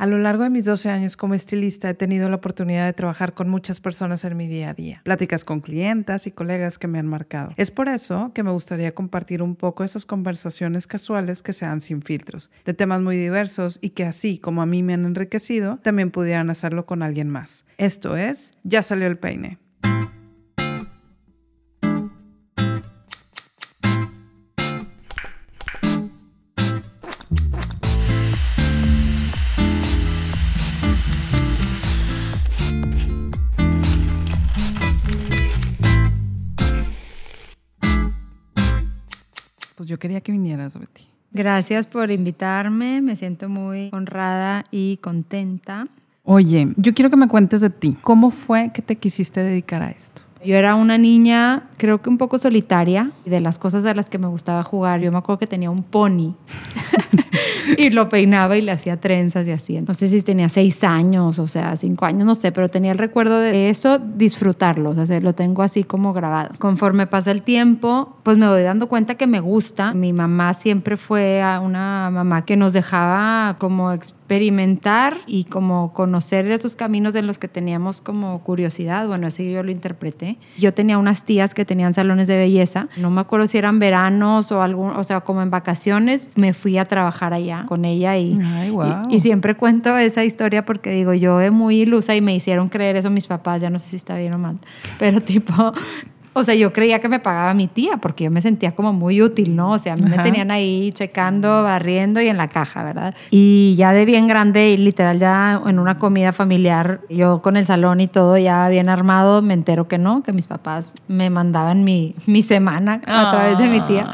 A lo largo de mis 12 años como estilista he tenido la oportunidad de trabajar con muchas personas en mi día a día, pláticas con clientas y colegas que me han marcado. Es por eso que me gustaría compartir un poco esas conversaciones casuales que sean sin filtros, de temas muy diversos y que así como a mí me han enriquecido, también pudieran hacerlo con alguien más. Esto es, ya salió el peine. Quería que vinieras, Betty. Gracias por invitarme, me siento muy honrada y contenta. Oye, yo quiero que me cuentes de ti. ¿Cómo fue que te quisiste dedicar a esto? Yo era una niña, creo que un poco solitaria, de las cosas a las que me gustaba jugar. Yo me acuerdo que tenía un pony y lo peinaba y le hacía trenzas y así. No sé si tenía seis años, o sea, cinco años, no sé, pero tenía el recuerdo de eso, disfrutarlo, o sea, lo tengo así como grabado. Conforme pasa el tiempo, pues me voy dando cuenta que me gusta. Mi mamá siempre fue una mamá que nos dejaba como experimentar y como conocer esos caminos en los que teníamos como curiosidad. Bueno, así yo lo interpreté. Yo tenía unas tías que tenían salones de belleza. No me acuerdo si eran veranos o algún, o sea, como en vacaciones, me fui a trabajar allá con ella y, y, y, siempre cuento esa historia porque digo, yo es muy ilusa y me hicieron creer eso mis papás, ya no sé si está bien o mal, pero tipo, o sea, yo creía que me pagaba mi tía porque yo me sentía como muy útil, ¿no? O sea, a mí me tenían ahí checando, barriendo y en la caja, ¿verdad? Y ya de bien grande y literal ya en una comida familiar, yo con el salón y todo ya bien armado, me entero que no, que mis papás me mandaban mi, mi semana a través de mi tía.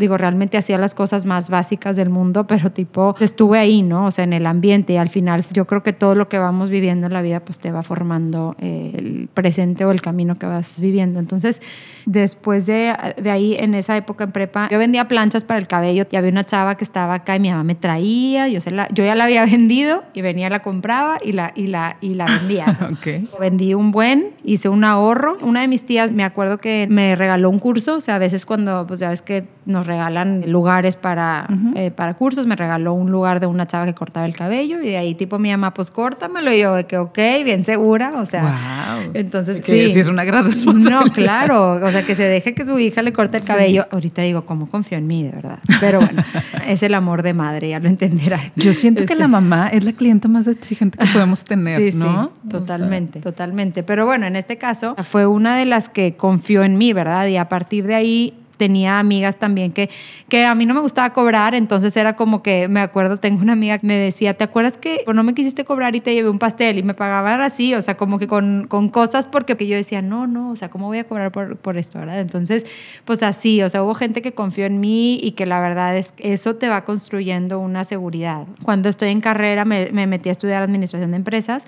Digo, realmente hacía las cosas más básicas del mundo, pero tipo, estuve ahí, ¿no? O sea, en el ambiente y al final yo creo que todo lo que vamos viviendo en la vida pues te va formando eh, el presente o el camino que vas viviendo. Entonces, después de, de ahí, en esa época en prepa, yo vendía planchas para el cabello y había una chava que estaba acá y mi mamá me traía, yo, se la, yo ya la había vendido y venía, la compraba y la, y la, y la vendía. okay. Vendí un buen, hice un ahorro. Una de mis tías, me acuerdo que me regaló un curso, o sea, a veces cuando, pues ya ves que nos regalan lugares para, uh -huh. eh, para cursos, me regaló un lugar de una chava que cortaba el cabello y de ahí tipo mi mamá, pues córtamelo y yo de que ok, bien segura, o sea, wow. entonces que sí. sí es una gran responsabilidad. No, claro, o sea, que se deje que su hija le corte el cabello. Sí. Ahorita digo, ¿cómo confío en mí, de verdad? Pero bueno, es el amor de madre, ya lo entenderá. Yo siento este... que la mamá es la clienta más exigente que podemos tener, sí, ¿no? Sí, totalmente, o sea. totalmente. Pero bueno, en este caso fue una de las que confió en mí, ¿verdad? Y a partir de ahí tenía amigas también que, que a mí no me gustaba cobrar, entonces era como que, me acuerdo, tengo una amiga que me decía, ¿te acuerdas que no me quisiste cobrar y te llevé un pastel? Y me pagaban así, o sea, como que con, con cosas, porque yo decía, no, no, o sea, ¿cómo voy a cobrar por, por esto, verdad? Entonces, pues así, o sea, hubo gente que confió en mí y que la verdad es que eso te va construyendo una seguridad. Cuando estoy en carrera me, me metí a estudiar administración de empresas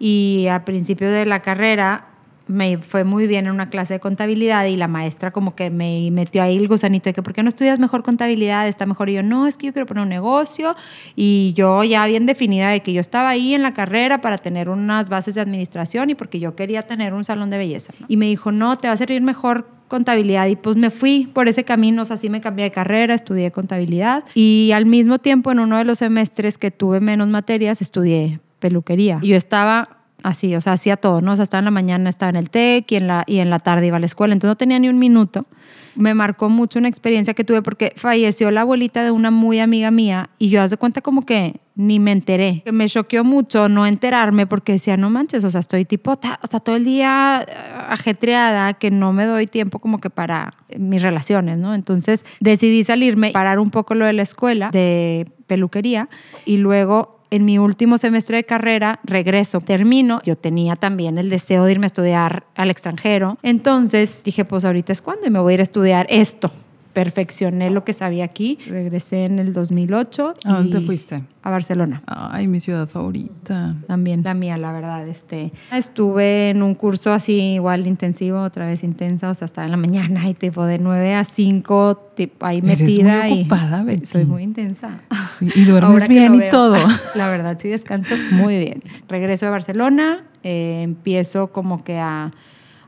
y al principio de la carrera me fue muy bien en una clase de contabilidad y la maestra como que me metió ahí el gusanito de que ¿por qué no estudias mejor contabilidad? Está mejor. Y yo, no, es que yo quiero poner un negocio y yo ya bien definida de que yo estaba ahí en la carrera para tener unas bases de administración y porque yo quería tener un salón de belleza. Y me dijo, no, te va a servir mejor contabilidad y pues me fui por ese camino, o sea, así me cambié de carrera, estudié contabilidad y al mismo tiempo en uno de los semestres que tuve menos materias estudié peluquería. Yo estaba así, o sea, hacía todo, ¿no? O sea, estaba en la mañana, estaba en el TEC y en la, y en la tarde iba a la escuela, entonces no tenía ni un minuto. Me marcó mucho una experiencia que tuve porque falleció la abuelita de una muy amiga mía y yo hace cuenta como que ni me enteré. Me choqueó mucho no enterarme porque decía, no manches, o sea, estoy tipo, o sea, todo el día ajetreada que no me doy tiempo como que para mis relaciones, ¿no? Entonces decidí salirme, parar un poco lo de la escuela de peluquería y luego en mi último semestre de carrera regreso, termino, yo tenía también el deseo de irme a estudiar al extranjero, entonces dije, pues ahorita es cuando y me voy a ir a estudiar esto. Perfeccioné lo que sabía aquí, regresé en el 2008. ¿A dónde te fuiste? A Barcelona. Ay, mi ciudad favorita. También la mía, la verdad. Este, estuve en un curso así igual intensivo, otra vez intensa, o sea, estaba en la mañana y tipo de 9 a 5, tipo, ahí Eres metida. Muy ocupada, y Betty. Soy muy intensa. Sí, y duermes bien y todo. La verdad, sí descanso muy bien. Regreso a Barcelona, eh, empiezo como que a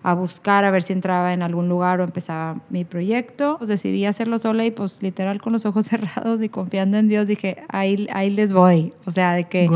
a buscar a ver si entraba en algún lugar o empezaba mi proyecto. Pues decidí hacerlo sola y pues literal con los ojos cerrados y confiando en Dios dije, ahí, ahí les voy. O sea, de que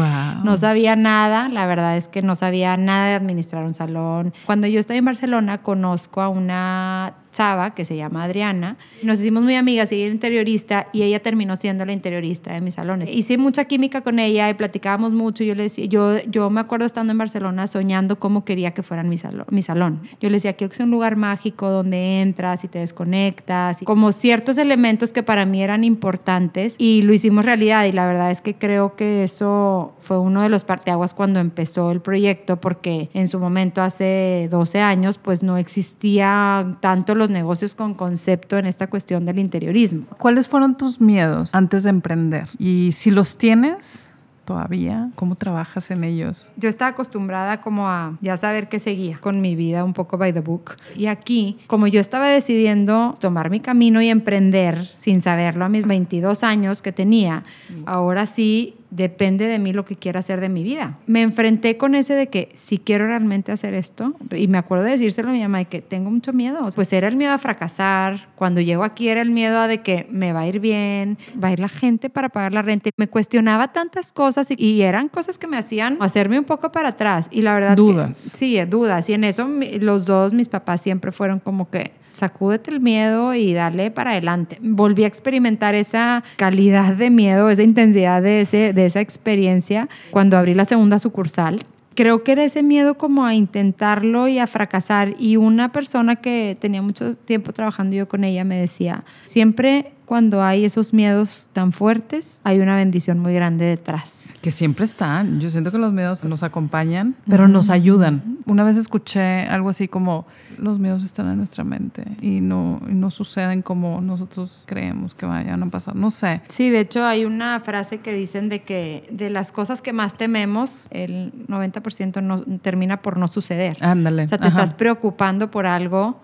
no sabía nada, la verdad es que no sabía nada de administrar un salón. Cuando yo estoy en Barcelona conozco a una chava que se llama Adriana. Nos hicimos muy amigas, ella era interiorista y ella terminó siendo la interiorista de mis salones. Hice mucha química con ella y platicábamos mucho. Yo le decía, yo, yo me acuerdo estando en Barcelona soñando cómo quería que fueran mi salón, mi salón. Yo le decía, quiero que sea un lugar mágico donde entras y te desconectas, y como ciertos elementos que para mí eran importantes y lo hicimos realidad y la verdad es que creo que eso fue uno de los parteaguas cuando empezó el proyecto porque en su momento hace 12 años pues no existía tanto los negocios con concepto en esta cuestión del interiorismo. ¿Cuáles fueron tus miedos antes de emprender? Y si los tienes, todavía? ¿Cómo trabajas en ellos? Yo estaba acostumbrada como a ya saber qué seguía con mi vida un poco by the book. Y aquí, como yo estaba decidiendo tomar mi camino y emprender sin saberlo a mis 22 años que tenía, ahora sí depende de mí lo que quiera hacer de mi vida. Me enfrenté con ese de que si quiero realmente hacer esto, y me acuerdo de decírselo a mi mamá de que tengo mucho miedo, pues era el miedo a fracasar, cuando llego aquí era el miedo a de que me va a ir bien, va a ir la gente para pagar la renta, me cuestionaba tantas cosas y, eran cosas que me hacían hacerme un poco para atrás y la verdad... Dudas. sí, dudas y en eso los dos, mis papás siempre fueron como que sacúdete el miedo y dale para adelante. Volví a experimentar esa calidad de miedo, esa intensidad de, ese, de esa experiencia cuando abrí la segunda sucursal. Creo que era ese miedo como a intentarlo y a fracasar. Y una persona que tenía mucho tiempo trabajando yo con ella me decía, siempre cuando hay esos miedos tan fuertes, hay una bendición muy grande detrás. Que siempre están. Yo siento que los miedos nos acompañan, pero nos ayudan. Una vez escuché algo así como, los miedos están en nuestra mente y no, no suceden como nosotros creemos que vayan a pasar. No sé. Sí, de hecho hay una frase que dicen de que de las cosas que más tememos, el 90% no, termina por no suceder. Ándale. O sea, te estás preocupando por algo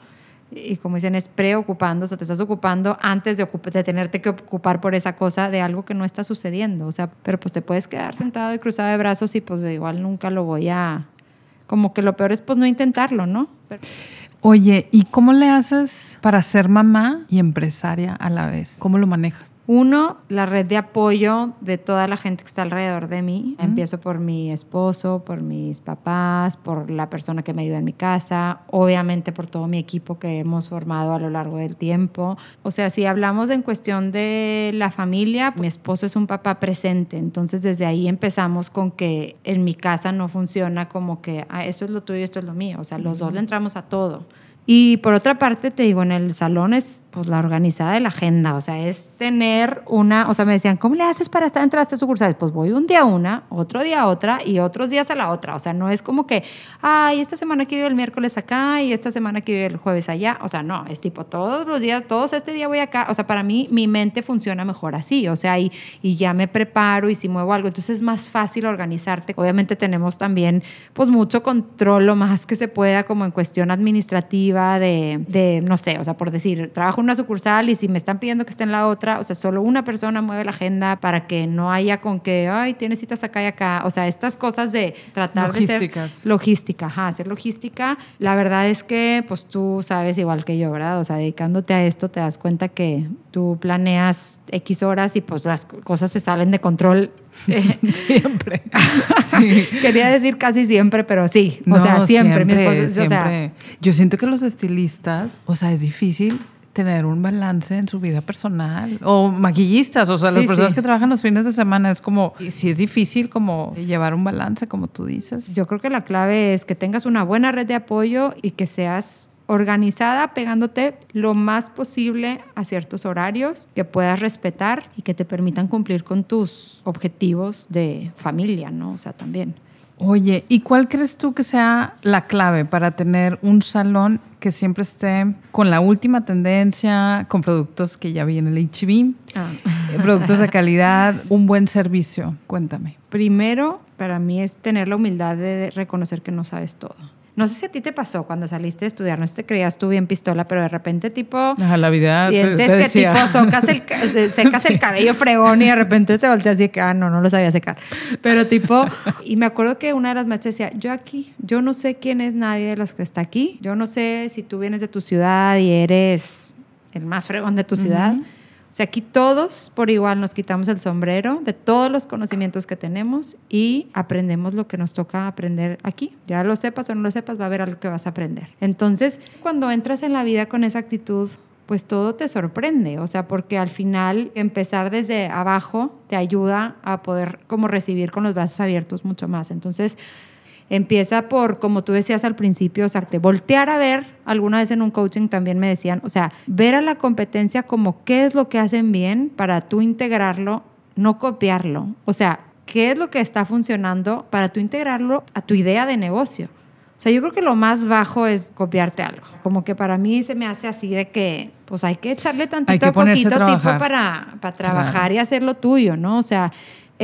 y como dicen, es preocupando, o sea, te estás ocupando antes de, de, tenerte que ocupar por esa cosa de algo que no está sucediendo, o sea, pero pues te puedes quedar sentado y cruzado de brazos y pues igual nunca lo voy a, como que lo peor es pues no intentarlo, ¿no? Oye, ¿y cómo le haces para ser mamá y empresaria a la vez? ¿Cómo lo manejas? Uno, la red de apoyo de toda la gente que está alrededor de mí. Empiezo por mi esposo, por mis papás, por la persona que me ayuda en mi casa, obviamente por todo mi equipo que hemos formado a lo largo del tiempo. O sea, si hablamos en cuestión de la familia, mi esposo es un papá presente, entonces desde ahí empezamos con que en mi casa no funciona como que ah, eso es lo tuyo esto es lo mío. O sea, los dos le entramos a todo. Y por otra parte, te digo, en el salón es pues la organizada de la agenda, o sea, es tener una, o sea, me decían, ¿cómo le haces para estar entre las tres sucursales? Pues voy un día a una, otro día a otra y otros días a la otra, o sea, no es como que, ay, esta semana quiero ir el miércoles acá y esta semana quiero ir el jueves allá, o sea, no, es tipo todos los días, todos este día voy acá, o sea, para mí mi mente funciona mejor así, o sea, y, y ya me preparo y si muevo algo, entonces es más fácil organizarte. Obviamente tenemos también, pues, mucho control, lo más que se pueda, como en cuestión administrativa de, no sé, o sea, por decir, trabajo en una sucursal y si me están pidiendo que esté en la otra, o sea, solo una persona mueve la agenda para que no haya con que, ay, tienes citas acá y acá. O sea, estas cosas de tratar de ser logística, ajá, hacer logística. La verdad es que, pues tú sabes igual que yo, ¿verdad? O sea, dedicándote a esto te das cuenta que tú planeas X horas y pues las cosas se salen de control siempre. Quería decir casi siempre, pero sí. O sea, siempre. siempre, Yo siento que los estilistas, o sea, es difícil tener un balance en su vida personal o maquillistas, o sea, las personas que trabajan los fines de semana es como si es difícil como llevar un balance como tú dices. Yo creo que la clave es que tengas una buena red de apoyo y que seas organizada, pegándote lo más posible a ciertos horarios que puedas respetar y que te permitan cumplir con tus objetivos de familia, ¿no? O sea, también. Oye, ¿y cuál crees tú que sea la clave para tener un salón que siempre esté con la última tendencia, con productos que ya vi en el HB, ah. Eh, productos de calidad, un buen servicio? Cuéntame. Primero, para mí es tener la humildad de reconocer que no sabes todo no sé si a ti te pasó cuando saliste a estudiar, no sé si te creías tú bien pistola, pero de repente tipo... Ajá, la vida te- Sientes te que decía. tipo socas el, ca- se- secas el cabello fregón y de repente te volteas y que, ah, no, no lo sabía secar. Pero tipo, y me acuerdo que una de las maestras decía, yo aquí, yo no sé quién es nadie de los que está aquí, yo no sé si tú vienes de tu ciudad y eres el más fregón de tu ciudad. Sea, aquí todos por igual nos quitamos el sombrero de todos los conocimientos que tenemos y aprendemos lo que nos toca aprender aquí. Ya lo sepas o no lo sepas, va a haber algo que vas a aprender. Entonces, cuando entras en la vida con esa actitud, pues todo te sorprende, o sea, porque al final empezar desde abajo te ayuda a poder como recibir con los brazos abiertos mucho más. Entonces, Empieza por, como tú decías al principio, o sea, te voltear a ver, alguna vez en un coaching también me decían, o sea, ver a la competencia como qué es lo que hacen bien para tú integrarlo, no copiarlo. O sea, qué es lo que está funcionando para tú integrarlo a tu idea de negocio. O sea, yo creo que lo más bajo es copiarte algo. Como que para mí se me hace así de que, pues hay que echarle tantito que ponerse a coquito tipo trabajar. para, para trabajar y hacer lo tuyo, ¿no? O sea,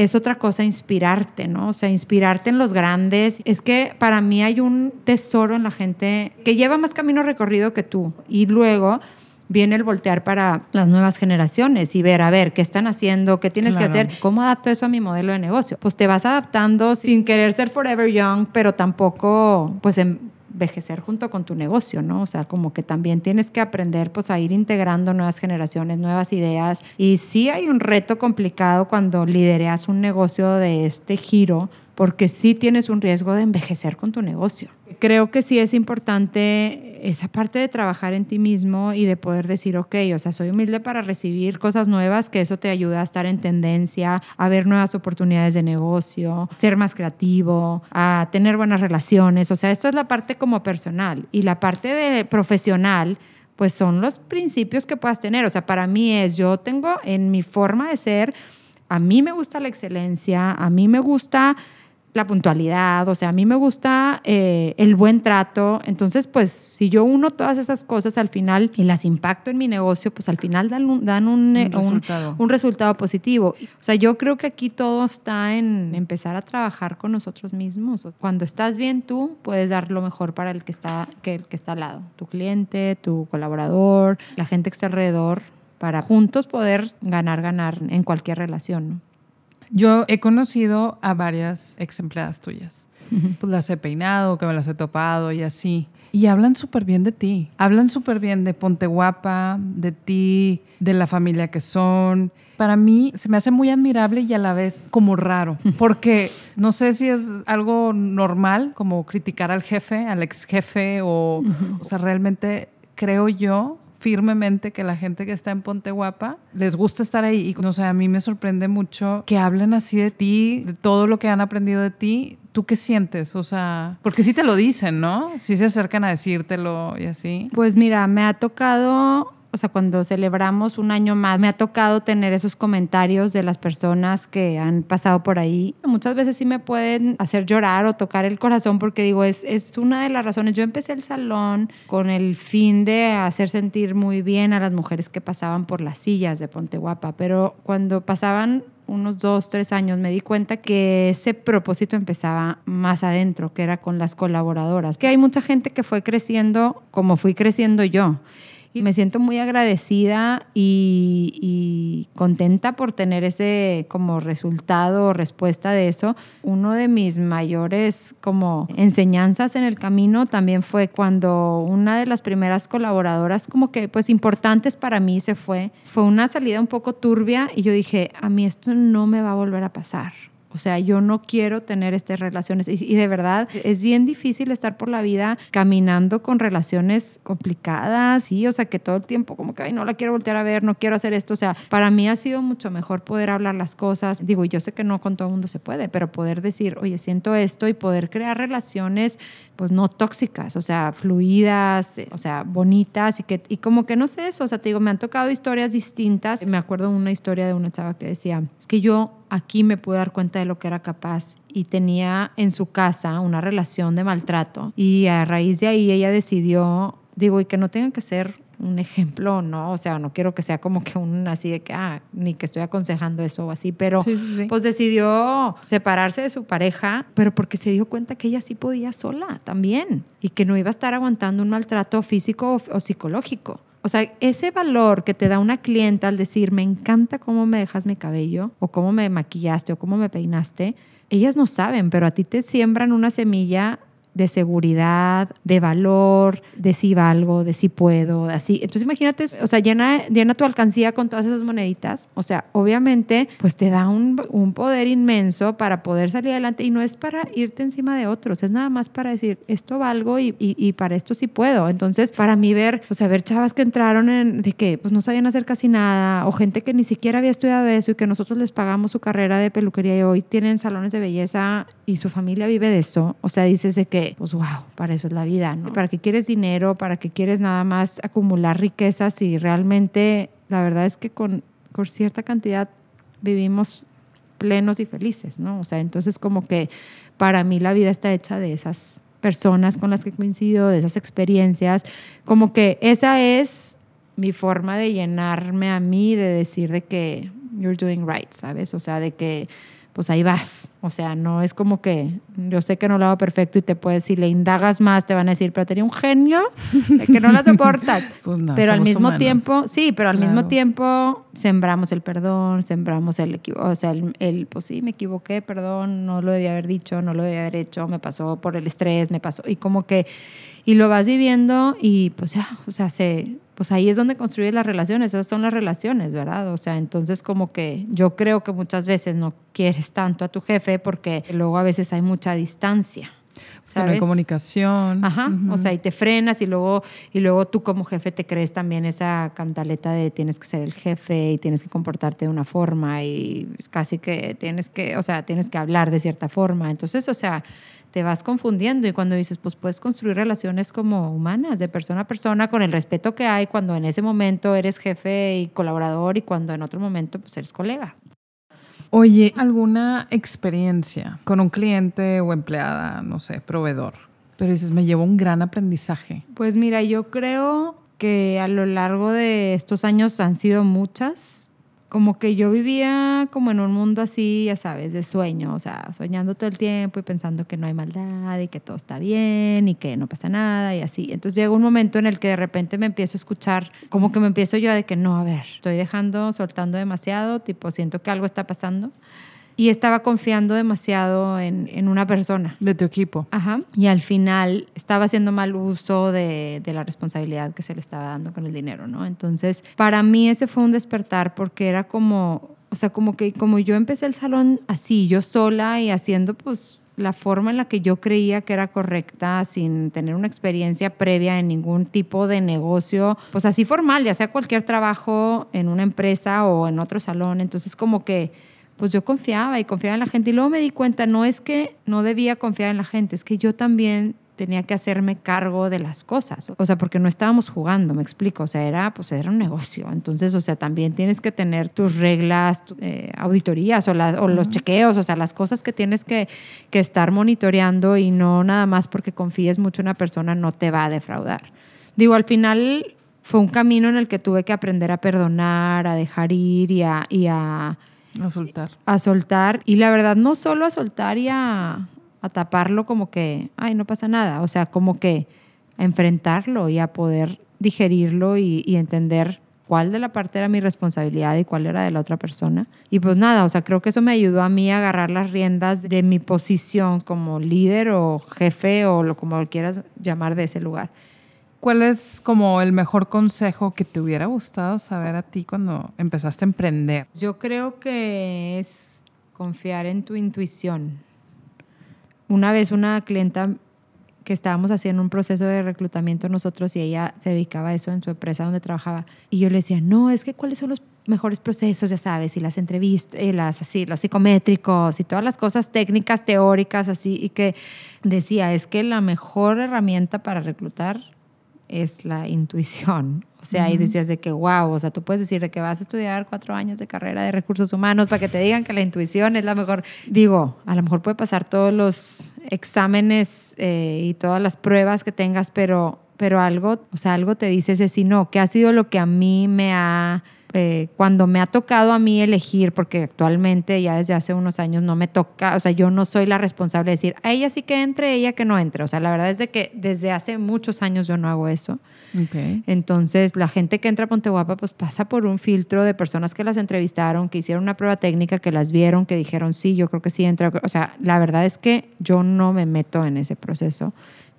es otra cosa inspirarte, ¿no? O sea, inspirarte en los grandes. Es que para mí hay un tesoro en la gente que lleva más camino recorrido que tú. Y luego viene el voltear para las nuevas generaciones y ver, a ver, qué están haciendo, qué tienes Claro. que hacer, cómo adapto eso a mi modelo de negocio. Pues te vas adaptando sin querer ser forever young, pero tampoco, pues, envejecer junto con tu negocio, ¿no? O sea, como que también tienes que aprender pues a ir integrando nuevas generaciones, nuevas ideas. Y sí hay un reto complicado cuando lidereas un negocio de este giro, porque sí tienes un riesgo de envejecer con tu negocio. Creo que sí es importante esa parte de trabajar en ti mismo y de poder decir, ok, o sea, soy humilde para recibir cosas nuevas, que eso te ayuda a estar en tendencia, a ver nuevas oportunidades de negocio, ser más creativo, a tener buenas relaciones. O sea, esto es la parte como personal y la parte de profesional pues son los principios que puedas tener. O sea, para mí es, yo tengo en mi forma de ser, a mí me gusta la excelencia, a mí me gusta la puntualidad, o sea, a mí me gusta eh, el buen trato. Entonces, pues, si yo uno todas esas cosas al final y las impacto en mi negocio, pues al final dan un, dan un, eh, Un resultado. un resultado positivo. O sea, yo creo que aquí todo está en empezar a trabajar con nosotros mismos. Cuando estás bien tú, puedes dar lo mejor para el que está, que el que está al lado, tu cliente, tu colaborador, la gente que está alrededor, para juntos poder ganar, ganar en cualquier relación. ¿no? Yo he conocido a varias ex empleadas tuyas. Pues las he peinado, que me las he topado y así. Y hablan súper bien de ti. Hablan súper bien de Ponte Guapa, de ti, de la familia que son. Para mí se me hace muy admirable y a la vez como raro. Porque no sé si es algo normal, como criticar al jefe, al ex jefe, o, o sea, realmente creo yo firmemente que la gente que está en Ponte Guapa les gusta estar ahí. Y no sé, a mí me sorprende mucho que hablen así de ti, de todo lo que han aprendido de ti. ¿Tú qué sientes? O sea, porque sí te lo dicen, ¿no? Sí se acercan a decírtelo y así. Pues mira, me ha tocado, o sea, cuando celebramos un año más, me ha tocado tener esos comentarios de las personas que han pasado por ahí. Muchas veces sí me pueden hacer llorar o tocar el corazón porque digo, es, es una de las razones. Yo empecé el salón con el fin de hacer sentir muy bien a las mujeres que pasaban por las sillas de Ponte Guapa, pero cuando pasaban unos dos, tres años me di cuenta que ese propósito empezaba más adentro, que era con las colaboradoras. Que hay mucha gente que fue creciendo como fui creciendo yo. Y me siento muy agradecida y, contenta por tener ese como resultado o respuesta de eso. Uno de mis mayores como enseñanzas en el camino también fue cuando una de las primeras colaboradoras como que pues importantes para mí se fue. Fue una salida un poco turbia y yo dije, a mí esto no me va a volver a pasar. O sea, yo no quiero tener estas relaciones. Y, y, de verdad, es bien difícil estar por la vida caminando con relaciones complicadas, ¿sí? O sea, que todo el tiempo como que, ay, no la quiero voltear a ver, no quiero hacer esto. O sea, para mí ha sido mucho mejor poder hablar las cosas. Digo, yo sé que no con todo el mundo se puede, pero poder decir, oye, siento esto y poder crear relaciones, pues no tóxicas, o sea, fluidas, o sea, bonitas y que, y como que no sé eso. O sea, te digo, me han tocado historias distintas. Me acuerdo una historia de una chava que decía, es que yo aquí me pude dar cuenta de lo que era capaz y tenía en su casa una relación de maltrato y a raíz de ahí ella decidió, digo, y que no tenga que ser un ejemplo, ¿no? O sea, no quiero que sea como que un así de que, ah, ni que estoy aconsejando eso o así, pero pues decidió separarse de su pareja, pero porque se dio cuenta que ella sí podía sola también y que no iba a estar aguantando un maltrato físico o, o psicológico. O sea, ese valor que te da una clienta al decir, me encanta cómo me dejas mi cabello, o cómo me maquillaste, o cómo me peinaste, ellas no saben, pero a ti te siembran una semilla de seguridad, de valor, de si valgo, de si puedo, así. Entonces imagínate, o sea, llena, llena tu alcancía con todas esas moneditas. O sea, obviamente, pues te da un, un, poder inmenso para poder salir adelante y no es para irte encima de otros, es nada más para decir, esto valgo y, y, y para esto sí puedo. Entonces, para mí ver, o sea, ver chavas que entraron en, de que pues no sabían hacer casi nada o gente que ni siquiera había estudiado eso y que nosotros les pagamos su carrera de peluquería y hoy tienen salones de belleza y su familia vive de eso. O sea, dices de que pues wow, para eso es la vida, ¿no? ¿Para qué quieres dinero? ¿Para qué quieres nada más acumular riquezas? Y realmente la verdad es que con, con cierta cantidad vivimos plenos y felices, ¿no? O sea, entonces como que para mí la vida está hecha de esas personas con las que coincido, de esas experiencias, como que esa es mi forma de llenarme a mí, de decir de que you're doing right, ¿sabes? O sea, de que pues ahí vas. O sea, no es como que yo sé que no lo hago perfecto y te puedes, si le indagas más, te van a decir, pero tenía un genio de que no lo soportas. pues no, pero al mismo tiempo, sí, pero al mismo tiempo sembramos el perdón, sembramos el, o sea, el, el, pues sí, me equivoqué, perdón, no lo debía haber dicho, no lo debía haber hecho, me pasó por el estrés, me pasó, y como que, y lo vas viviendo y pues ya, o sea, se pues ahí es donde construyes las relaciones, esas son las relaciones, ¿verdad? O sea, entonces como que yo creo que muchas veces no quieres tanto a tu jefe porque luego a veces hay mucha distancia. ¿sabes? No hay comunicación. Ajá, o sea, y te frenas y luego, y luego tú como jefe te crees también esa cantaleta de tienes que ser el jefe y tienes que comportarte de una forma y casi que tienes que, o sea, tienes que hablar de cierta forma. Entonces, o sea, te vas confundiendo y cuando dices, pues puedes construir relaciones como humanas, de persona a persona, con el respeto que hay cuando en ese momento eres jefe y colaborador y cuando en otro momento pues eres colega. Oye, ¿alguna experiencia con un cliente o empleada, no sé, proveedor? Pero dices, me llevó un gran aprendizaje. Pues mira, yo creo que a lo largo de estos años han sido muchas como que yo vivía como en un mundo así, ya sabes, de sueño, o sea, soñando todo el tiempo y pensando que no hay maldad y que todo está bien y que no pasa nada y así. Entonces llega un momento en el que de repente me empiezo a escuchar, como que me empiezo yo de que no, a ver, estoy dejando, soltando demasiado, tipo, siento que algo está pasando y estaba confiando demasiado en, en, una persona. De tu equipo. Ajá. Y al final estaba haciendo mal uso de, de, la responsabilidad que se le estaba dando con el dinero, ¿no? Entonces, para mí ese fue un despertar porque era como, o sea, como que como yo empecé el salón así, yo sola y haciendo pues la forma en la que yo creía que era correcta sin tener una experiencia previa en ningún tipo de negocio, pues así formal, ya sea cualquier trabajo en una empresa o en otro salón. Entonces como que pues yo confiaba y confiaba en la gente. Y luego me di cuenta, no es que no debía confiar en la gente, es que yo también tenía que hacerme cargo de las cosas. O sea, porque no estábamos jugando, me explico. O sea, era, pues era un negocio. Entonces, o sea, también tienes que tener tus reglas, eh, auditorías o, o los chequeos, o sea, las cosas que tienes que, que estar monitoreando y no nada más porque confíes mucho en una persona no te va a defraudar. Digo, al final fue un camino en el que tuve que aprender a perdonar, a dejar ir y a, y a a soltar. A soltar. Y la verdad, no solo a soltar y a, a taparlo como que, ay, no pasa nada. O sea, como que a enfrentarlo y a poder digerirlo y, y, entender cuál de la parte era mi responsabilidad y cuál era de la otra persona. Y pues nada, o sea, creo que eso me ayudó a mí a agarrar las riendas de mi posición como líder o jefe o lo como quieras llamar de ese lugar. ¿Cuál es como el mejor consejo que te hubiera gustado saber a ti cuando empezaste a emprender? Yo creo que es confiar en tu intuición. Una vez una clienta que estábamos haciendo un proceso de reclutamiento nosotros y ella se dedicaba a eso en su empresa donde trabajaba y yo le decía, no, es que cuáles son los mejores procesos, ya sabes, y las entrevistas, y las así, los psicométricos y todas las cosas técnicas, teóricas, así, y que decía, es que la mejor herramienta para reclutar es la intuición. O sea, y decías de que, wow, o sea, tú puedes decir de que vas a estudiar cuatro años de carrera de recursos humanos para que te digan que la intuición es la mejor. Digo, a lo mejor puede pasar todos los exámenes eh, y todas las pruebas que tengas, pero pero algo, o sea, algo te dice ese sí, no, que ha sido lo que a mí me ha eh, cuando me ha tocado a mí elegir, porque actualmente ya desde hace unos años no me toca, o sea, yo no soy la responsable de decir, a ella sí que entre, ella que no entre. O sea, la verdad es de que desde hace muchos años yo no hago eso. Okay. Entonces, la gente que entra a Ponte Guapa, pues pasa por un filtro de personas que las entrevistaron, que hicieron una prueba técnica, que las vieron, que dijeron, sí, yo creo que sí entra. O sea, la verdad es que yo no me meto en ese proceso.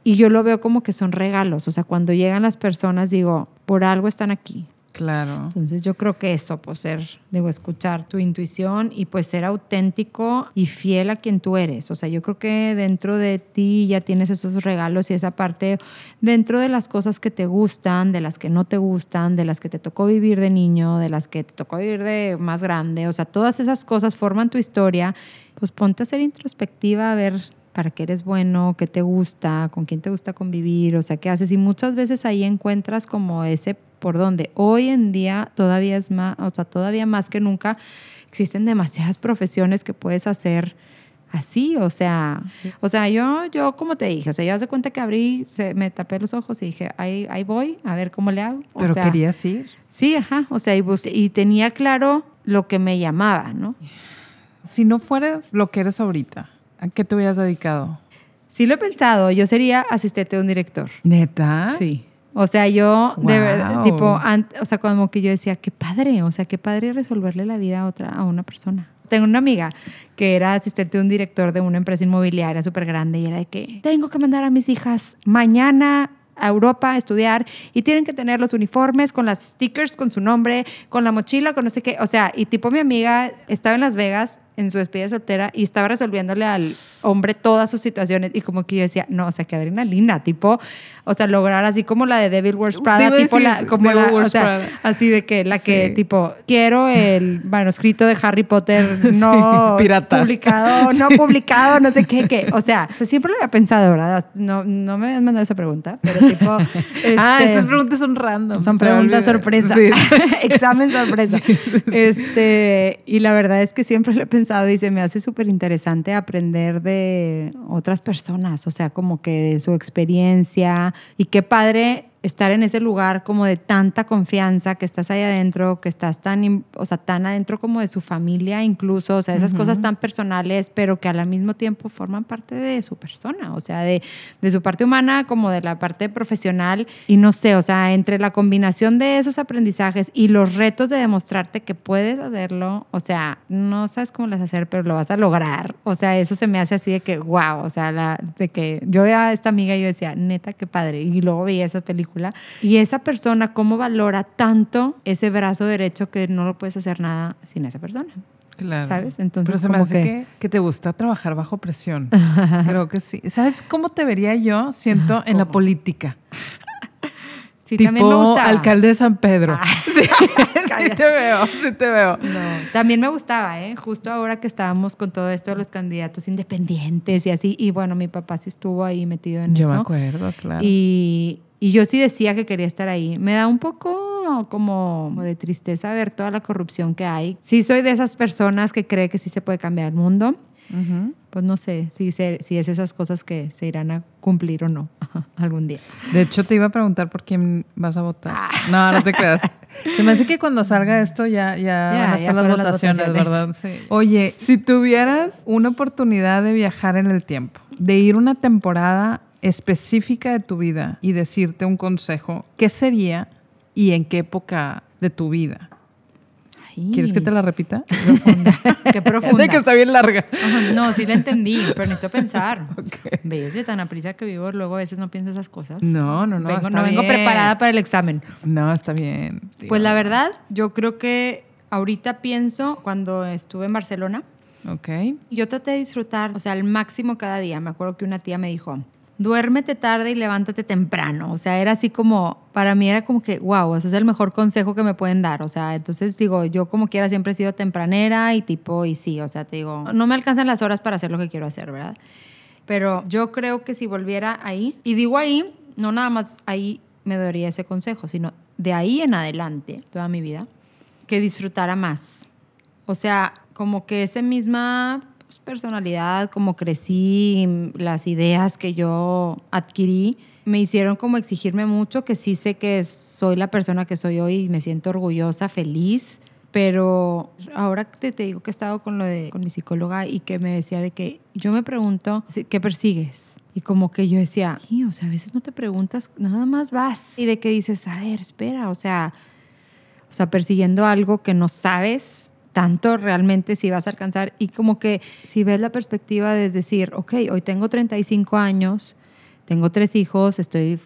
Y yo lo veo como que son regalos. O sea, cuando llegan las personas, digo, por algo están aquí. Claro. Entonces yo creo que eso, pues ser, debo escuchar tu intuición y pues ser auténtico y fiel a quien tú eres. O sea, yo creo que dentro de ti ya tienes esos regalos y esa parte dentro de las cosas que te gustan, de las que no te gustan, de las que te tocó vivir de niño, de las que te tocó vivir de más grande. O sea, todas esas cosas forman tu historia. Pues ponte a ser introspectiva, a ver para qué eres bueno, qué te gusta, con quién te gusta convivir, o sea, qué haces. Y muchas veces ahí encuentras como ese por donde hoy en día todavía es más, o sea, todavía más que nunca existen demasiadas profesiones que puedes hacer así, o sea, o sea, yo, yo como te dije, o sea, yo hace cuenta que abrí, se, me tapé los ojos y dije, ahí, ahí voy, a ver cómo le hago. Pero querías ir. Sí, ajá, o sea, y, y tenía claro lo que me llamaba, ¿no? Si no fueras lo que eres ahorita, ¿a qué te hubieras dedicado? Sí lo he pensado, yo sería asistente de un director. ¿Neta? Sí. O sea, yo de verdad, tipo, o sea, como que yo decía, qué padre, o sea, qué padre resolverle la vida a otra, a una persona. Tengo una amiga que era asistente de un director de una empresa inmobiliaria súper grande y era de que tengo que mandar a mis hijas mañana a Europa a estudiar y tienen que tener los uniformes con las stickers con su nombre, con la mochila, con no sé qué. O sea, y tipo mi amiga estaba en Las Vegas en su despedida soltera y estaba resolviéndole al hombre todas sus situaciones y como que yo decía, no, o sea, qué adrenalina, tipo, o sea, lograr así como la de Devil Wears Prada, tipo la, como la, o sea, así de que la que tipo, quiero el manuscrito de Harry Potter no pirata. publicado, no publicado, no sé qué, qué, o sea, siempre lo había pensado, ¿verdad? No, no me habían mandado esa pregunta, pero tipo... ah, este, estas preguntas son random. Son preguntas sorpresa. Examen sorpresa. este, y la verdad es que siempre lo he pensado y se me hace súper interesante aprender de otras personas, o sea, como que de su experiencia. Y qué padre estar en ese lugar como de tanta confianza, que estás ahí adentro, que estás tan, o sea, tan adentro como de su familia incluso, o sea, esas cosas tan personales, pero que al mismo tiempo forman parte de su persona, o sea, de, de su parte humana como de la parte profesional. Y no sé, o sea, entre la combinación de esos aprendizajes y los retos de demostrarte que puedes hacerlo, o sea, no sabes cómo las hacer, pero lo vas a lograr. O sea, eso se me hace así de que, wow, o sea, la, de que yo veía a esta amiga y yo decía, neta, qué padre. Y luego veía esa película y esa persona cómo valora tanto ese brazo derecho que no lo puedes hacer nada sin esa persona. Claro. ¿Sabes? Entonces, Pero se me hace que... que, te gusta trabajar bajo presión. Creo que sí. ¿Sabes cómo te vería yo, siento, en la política? Sí, tipo también me gustaba. alcalde de San Pedro. Ah. Sí, sí te veo, sí te veo. No, también me gustaba, ¿eh? Justo ahora que estábamos con todo esto de los candidatos independientes y así. Y bueno, mi papá sí estuvo ahí metido en yo eso. Yo me acuerdo, claro. Y, y yo sí decía que quería estar ahí. Me da un poco como de tristeza ver toda la corrupción que hay. Sí soy de esas personas que cree que sí se puede cambiar el mundo. Pues no sé si, si es esas cosas que se irán a cumplir o no algún día. De hecho, te iba a preguntar por quién vas a votar. Ah. No, no te creas. Se me hace que cuando salga esto ya, ya, van a estar las votaciones, las ¿verdad? Sí. Oye, si tuvieras una oportunidad de viajar en el tiempo, de ir una temporada específica de tu vida y decirte un consejo, ¿qué sería y en qué época de tu vida? ¿Quieres que te la repita? Qué profunda. Qué profunda. de que está bien larga. no, sí la entendí, pero necesito pensar. Okay. ¿Ves? De tan a prisa que vivo, luego a veces no pienso esas cosas. No, no, no. Vengo, no vengo preparada para el examen. No, está bien. Pues la verdad, yo creo que ahorita pienso cuando estuve en Barcelona. Ok. Yo traté de disfrutar, o sea, al máximo cada día. Me acuerdo que una tía me dijo, duérmete tarde y levántate temprano. O sea, era así como, para mí era como que, wow, ese es el mejor consejo que me pueden dar. O sea, entonces digo, yo como quiera siempre he sido tempranera y tipo, y sí, o sea, te digo, no me alcanzan las horas para hacer lo que quiero hacer, ¿verdad? Pero yo creo que si volviera ahí, y digo ahí, no nada más ahí me daría ese consejo, sino de ahí en adelante, toda mi vida, que disfrutara más. O sea, como que esa misma pues, personalidad, como crecí, las ideas que yo adquirí, me hicieron como exigirme mucho, que sí sé que soy la persona que soy hoy y me siento orgullosa, feliz, pero ahora te, te digo que he estado con, lo de, con mi psicóloga y que me decía de que yo me pregunto, ¿qué persigues? Y como que yo decía, o sea, a veces no te preguntas, nada más vas. Y de que dices, a ver, espera, o sea, o sea, persiguiendo algo que no sabes tanto realmente si vas a alcanzar. Y como que si ves la perspectiva de decir, ok, hoy tengo 35 años, tengo tres hijos, estoy,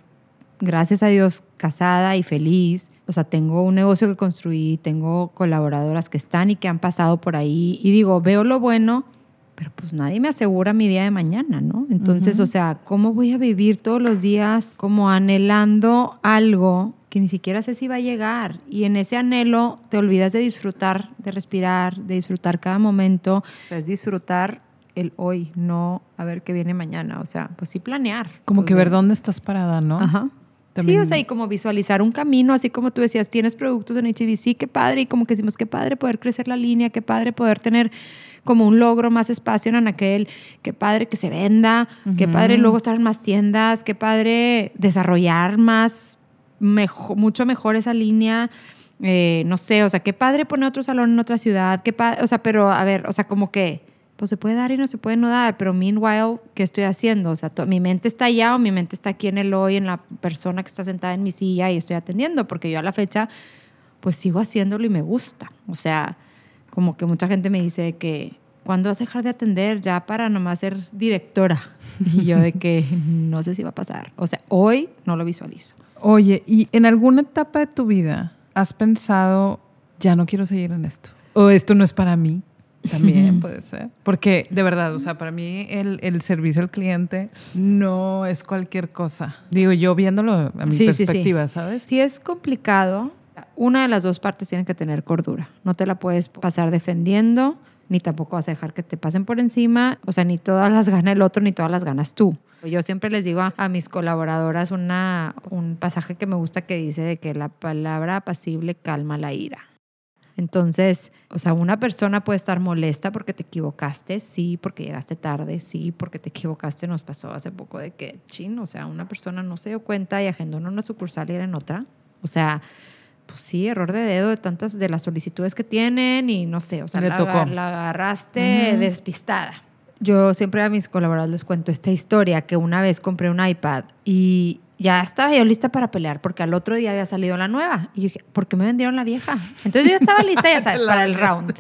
gracias a Dios, casada y feliz. O sea, tengo un negocio que construí, tengo colaboradoras que están y que han pasado por ahí. Y digo, veo lo bueno, pero pues nadie me asegura mi día de mañana, ¿no? Entonces, o sea, ¿cómo voy a vivir todos los días como anhelando algo que ni siquiera sé si va a llegar? Y en ese anhelo te olvidas de disfrutar, de respirar, de disfrutar cada momento. O sea, es disfrutar el hoy, no a ver qué viene mañana. O sea, pues sí planear. Como Pues, que ver dónde estás parada, ¿no? Ajá. También- Sí, o sea, y como visualizar un camino, así como tú decías, tienes productos en HBC, qué padre, y como que decimos, qué padre poder crecer la línea, qué padre poder tener como un logro, más espacio en aquel, qué padre que se venda, qué padre luego estar en más tiendas, qué padre desarrollar más, mejo- mucho mejor esa línea. eh, no sé, o sea, qué padre poner otro salón en otra ciudad, qué padre, o sea, pero a ver, o sea, como que, pues se puede dar y no se puede no dar, pero meanwhile, ¿qué estoy haciendo? O sea, mi mente está allá o mi mente está aquí en el hoy, en la persona que está sentada en mi silla y estoy atendiendo, porque yo a la fecha, pues sigo haciéndolo y me gusta. O sea, como que mucha gente me dice que, ¿cuándo vas a dejar de atender ya para nomás ser directora? Y yo de que no sé si va a pasar. O sea, hoy no lo visualizo. Oye, ¿y en alguna etapa de tu vida has pensado, ya no quiero seguir en esto? O esto no es para mí. También puede ser. Porque de verdad, o sea, para mí el, el servicio al cliente no es cualquier cosa. Digo, yo viéndolo a mi Sí, sí, sí. perspectiva, ¿sabes? Si es complicado, una de las dos partes tiene que tener cordura. No te la puedes pasar defendiendo, ni tampoco vas a dejar que te pasen por encima. O sea, ni todas las gana el otro, ni todas las ganas tú. Yo siempre les digo a, mis colaboradoras una, un pasaje que me gusta que dice de que la palabra apacible calma la ira. Entonces, o sea, una persona puede estar molesta porque te equivocaste, sí, porque llegaste tarde, sí, porque te equivocaste. Nos pasó hace poco de que, chin, o sea, una persona no se dio cuenta y agendó en una sucursal y era en otra. O sea, pues sí, error de dedo de tantas de las solicitudes que tienen y no sé, o sea, Le la, tocó. la agarraste Ujú. despistada. Yo siempre a mis colaboradores les cuento esta historia que una vez compré un iPad y ya estaba yo lista para pelear porque al otro día había salido la nueva. Y yo dije, ¿por qué me vendieron la vieja? Entonces yo ya estaba lista, ya sabes, para el round.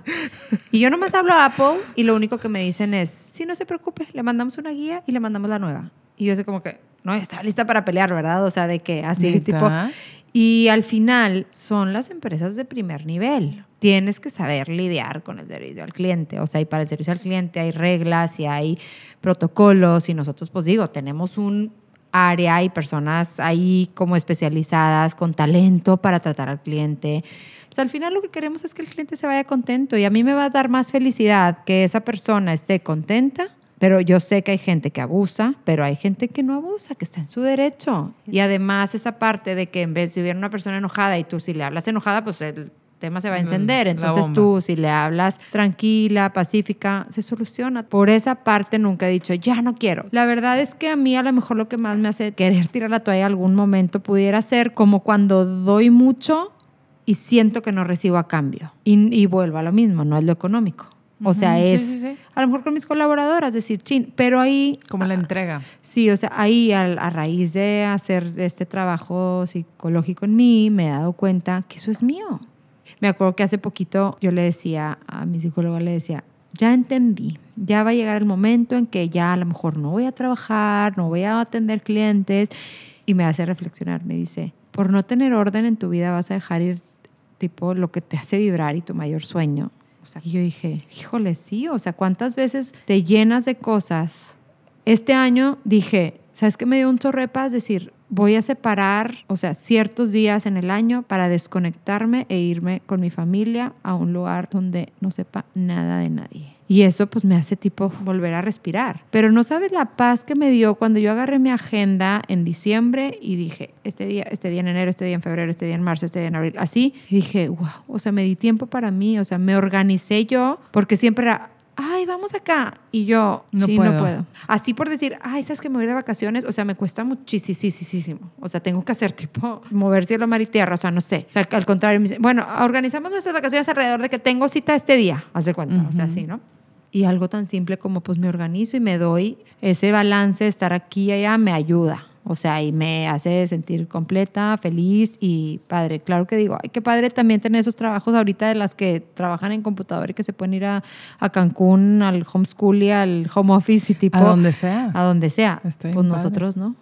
Y yo nomás hablo a Apple y lo único que me dicen es, sí, no se preocupe, le mandamos una guía y le mandamos la nueva. Y yo así como que, no, estaba lista para pelear, ¿verdad? O sea, de que así, tipo... Y al final son las empresas de primer nivel. Tienes que saber lidiar con el servicio al cliente. O sea, y para el servicio al cliente hay reglas y hay protocolos y nosotros, pues digo, tenemos un área y personas ahí como especializadas con talento para tratar al cliente. Pues al final lo que queremos es que el cliente se vaya contento y a mí me va a dar más felicidad que esa persona esté contenta pero yo sé que hay gente que abusa, pero hay gente que no abusa, que está en su derecho. Y además esa parte de que en vez de hubiera una persona enojada y tú si le hablas enojada, pues el tema se va a encender. Entonces tú si le hablas tranquila, pacífica, se soluciona. Por esa parte nunca he dicho, ya no quiero. La verdad es que a mí a lo mejor lo que más me hace querer tirar la toalla algún momento pudiera ser como cuando doy mucho y siento que no recibo a cambio. Y, y vuelvo a lo mismo, no es lo económico. O sea, sí, es sí, sí. a lo mejor con mis colaboradoras, decir, chin, pero ahí, Como la entrega. sí, o sea, ahí a, a raíz de hacer este trabajo psicológico en mí, me he dado cuenta que eso es mío. Me acuerdo que hace poquito yo le decía a mi psicóloga, le decía, ya entendí, ya va a llegar el momento en que ya a lo mejor no voy a trabajar, no voy a atender clientes, y me hace reflexionar, me dice, por no tener orden en tu vida vas a dejar ir tipo lo que te hace vibrar y tu mayor sueño. Y yo dije, híjole, sí, o sea, ¿cuántas veces te llenas de cosas? Este año dije, ¿sabes qué me dio un paz? Decir, voy a separar, o sea, ciertos días en el año para desconectarme e irme con mi familia a un lugar donde no sepa nada de nadie. Y eso pues me hace tipo volver a respirar. Pero no sabes la paz que me dio cuando yo agarré mi agenda en diciembre y dije, este día, este día en enero, este día en febrero, este día en marzo, este día en abril, así. Y dije, wow, o sea, me di tiempo para mí, o sea, me organicé yo, porque siempre era, ay, vamos acá. Y yo, No sí, puedo. no puedo. Así por decir, ay, ¿sabes que me voy de vacaciones? O sea, me cuesta muchísimo. O sea, tengo que hacer tipo mover cielo, mar y tierra. O sea, no sé. O sea, al contrario, me dice, bueno, organizamos nuestras vacaciones alrededor de que tengo cita este día. Haz de cuenta. O sea, así, ¿no? Y algo tan simple como pues me organizo y me doy ese balance de estar aquí y allá me ayuda. O sea, y me hace sentir completa, feliz y padre. Claro que digo, ay, qué padre también tener esos trabajos ahorita de las que trabajan en computador y que se pueden ir a, a Cancún, al homeschool y al home office y tipo... A donde sea. A donde sea. Bien pues padre. nosotros no.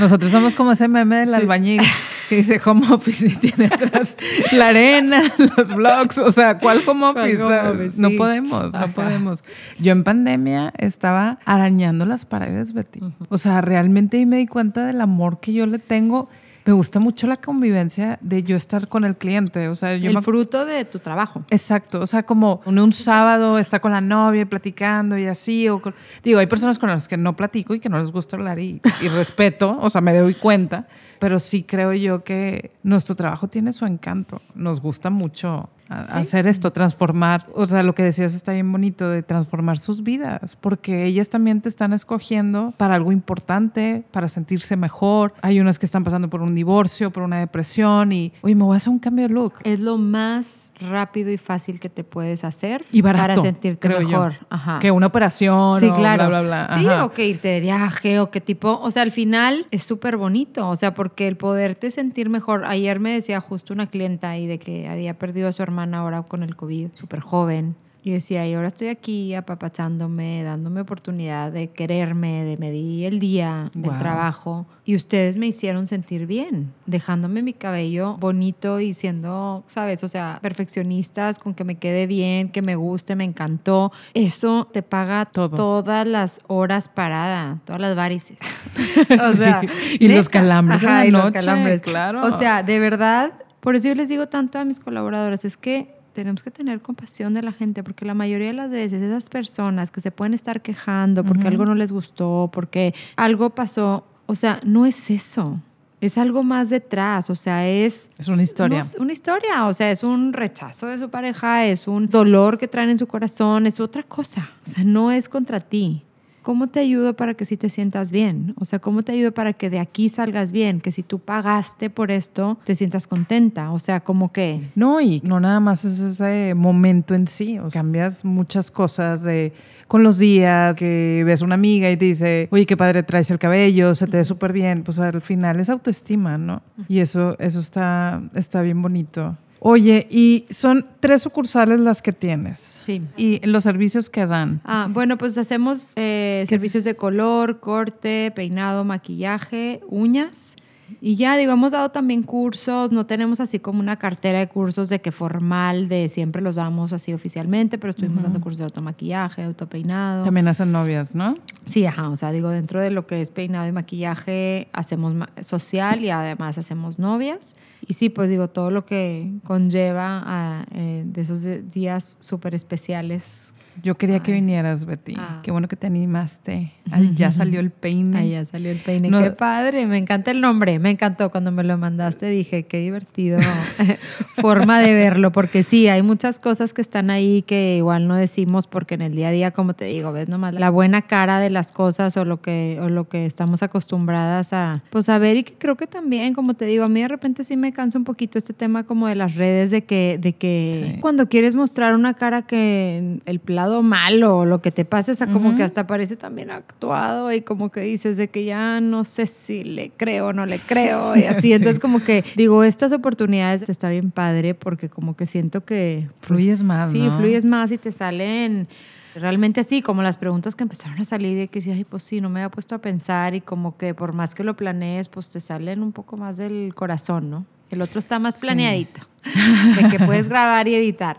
Nosotros somos como ese meme del albañil que dice home office y tiene atrás la arena, los blogs. O sea, ¿cuál home office? ¿Cuál home office? No Sí. podemos, Ajá. no podemos. Yo en pandemia estaba arañando las paredes, Betty. O sea, realmente ahí me di cuenta del amor que yo le tengo. Me gusta mucho la convivencia de yo estar con el cliente. O sea, yo el me fruto de tu trabajo. Exacto, o sea, como un, un sábado está con la novia platicando y así, o con- digo, hay personas con las que no platico y que no les gusta hablar y, y respeto, o sea, me doy cuenta, pero sí creo yo que nuestro trabajo tiene su encanto, nos gusta mucho a- hacer esto, transformar, o sea, lo que decías está bien bonito, de transformar sus vidas, porque ellas también te están escogiendo para algo importante, para sentirse mejor, hay unas que están pasando por un divorcio, por una depresión y, oye, me voy a hacer un cambio de look. Es lo más rápido y fácil que te puedes hacer Y barato, para sentirte creo yo. mejor. Ajá. Que una operación Sí, o claro. bla, bla, bla. Sí, Ajá. o que irte de viaje o que tipo, o sea, al final es súper bonito, o sea, porque el poderte sentir mejor. Ayer me decía justo una clienta ahí de que había perdido a su hermana ahora con el COVID, súper joven. Y decía, y ahora estoy aquí apapachándome, dándome oportunidad de quererme, de medir el día, del Wow. trabajo. Y ustedes me hicieron sentir bien, dejándome mi cabello bonito y siendo, ¿sabes? O sea, perfeccionistas, con que me quede bien, que me guste, me encantó. Eso te paga Todo. todas las horas parada, todas las varices. o sea, Sí. Y los calambres en la y los noche, calambres. claro. O sea, de verdad, por eso yo les digo tanto a mis colaboradores, es que tenemos que tener compasión de la gente, porque la mayoría de las veces esas personas que se pueden estar quejando porque algo no les gustó, porque algo pasó, o sea, no es eso. Es algo más detrás, o sea, es... Es una historia. no, es una historia, o sea, es un rechazo de su pareja, es un dolor que traen en su corazón, es otra cosa, o sea, no es contra ti. ¿Cómo te ayudo para que sí te sientas bien? O sea, ¿cómo te ayudo para que de aquí salgas bien? Que si tú pagaste por esto, te sientas contenta. O sea, como que... No, y no nada más es ese momento en sí. O sea, cambias muchas cosas de con los días, que ves una amiga y te dice, oye, qué padre traes el cabello, se te ve súper bien. Pues al final es autoestima, ¿no? Y eso, eso está, está bien bonito. Oye, y son tres sucursales las que tienes. Sí. Y los servicios que dan. Ah, bueno, pues hacemos eh, servicios de color, corte, peinado, maquillaje, uñas. Y ya, digo, hemos dado también cursos, no tenemos así como una cartera de cursos de que formal, de siempre los damos así oficialmente, pero estuvimos dando cursos de automaquillaje, autopeinado. También hacen novias, ¿no? Sí, ajá, o sea, digo, dentro de lo que es peinado y maquillaje, hacemos social y además hacemos novias. Y sí, pues digo, todo lo que conlleva a, eh, de esos días súper especiales. Yo quería que vinieras, Betty. Ah. Qué bueno que te animaste. Al- ya salió el peine. Ahí ya salió el peine. No- Qué padre, me encanta el nombre, me encantó cuando me lo mandaste, dije, qué divertido forma de verlo, porque sí, hay muchas cosas que están ahí que igual no decimos porque en el día a día, como te digo, ves nomás la buena cara de las cosas o lo que, o lo que estamos acostumbradas a, pues a ver y que creo que también, como te digo, a mí de repente sí me cansa un poquito este tema como de las redes, de que, de que Sí. cuando quieres mostrar una cara que el lado malo o lo que te pase, o sea, como Ujú. que hasta parece también actuado y como que dices de que ya no sé si le creo o no le creo y así. Sí. Entonces como que digo, estas oportunidades está bien padre porque como que siento que... pues, Fluyes más, Sí, ¿no? fluyes más y te salen realmente así, como las preguntas que empezaron a salir y que decías, ay, pues sí, no me había puesto a pensar y como que por más que lo planees, pues te salen un poco más del corazón, ¿no? El otro está más Sí. planeadito, de que puedes grabar y editar,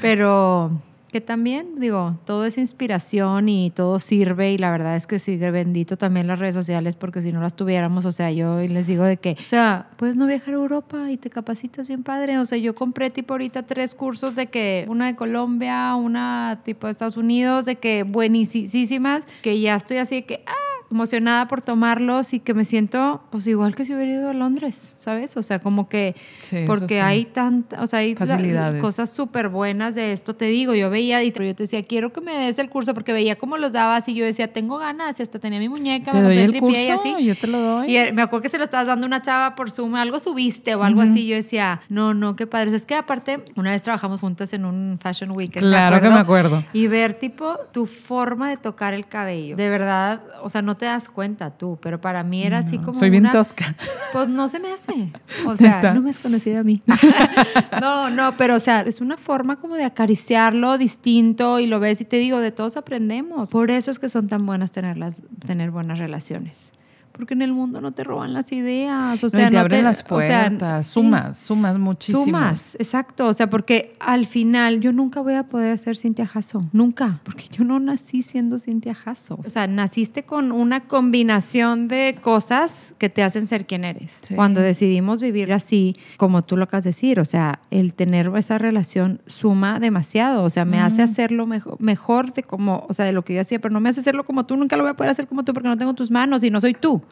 pero que también, digo, todo es inspiración y todo sirve y la verdad es que sigue bendito también las redes sociales porque si no las tuviéramos, o sea, yo les digo de que, o sea, puedes no viajar a Europa y te capacitas bien padre, o sea, yo compré tipo ahorita tres cursos de que una de Colombia, una tipo de Estados Unidos, de que buenísimas, que ya estoy así de que, ah, emocionada por tomarlos y que me siento pues igual que si hubiera ido a Londres, ¿sabes? O sea, como que Sí, porque sí. hay tantas, o sea, hay Facilidades. cosas súper buenas de esto, te digo, yo veía y yo te decía, quiero que me des el curso porque veía cómo los dabas y yo decía, tengo ganas y hasta tenía mi muñeca, ¿Te me doy el tripié y curso? así. Yo te lo doy. Y eh, me acuerdo que se lo estabas dando una chava por Zoom, algo subiste o algo Ujú. así. Yo decía, no, no, qué padre. Es que aparte, una vez trabajamos juntas en un Fashion Week. Claro que me acuerdo. Y ver, tipo, tu forma de tocar el cabello. De verdad, o sea, no te das cuenta tú, pero para mí era así No, como. Soy bien una- tosca. Pues no se me hace. O sea, no me has conocido a mí. no, no, pero o sea, es una forma como de acariciarlo distinto y lo ves y te digo, de todos aprendemos. Por eso es que son tan buenas tenerlas, tener buenas relaciones. Porque en el mundo no te roban las ideas. O No, sea, y te no abren las o sea, puertas, sí. sumas, sumas muchísimo. Sumas, exacto. O sea, porque al final yo nunca voy a poder ser Cintia Jasso. Nunca. Porque yo no nací siendo Cintia Jasso. O sea, naciste con una combinación de cosas que te hacen ser quien eres. Sí. Cuando decidimos vivir así, como tú lo acabas de decir, o sea, el tener esa relación suma demasiado. O sea, me hace hacerlo mejor, mejor de como, o sea, de lo que yo hacía, pero no me hace hacerlo como tú. Nunca lo voy a poder hacer como tú porque no tengo tus manos y no soy tú.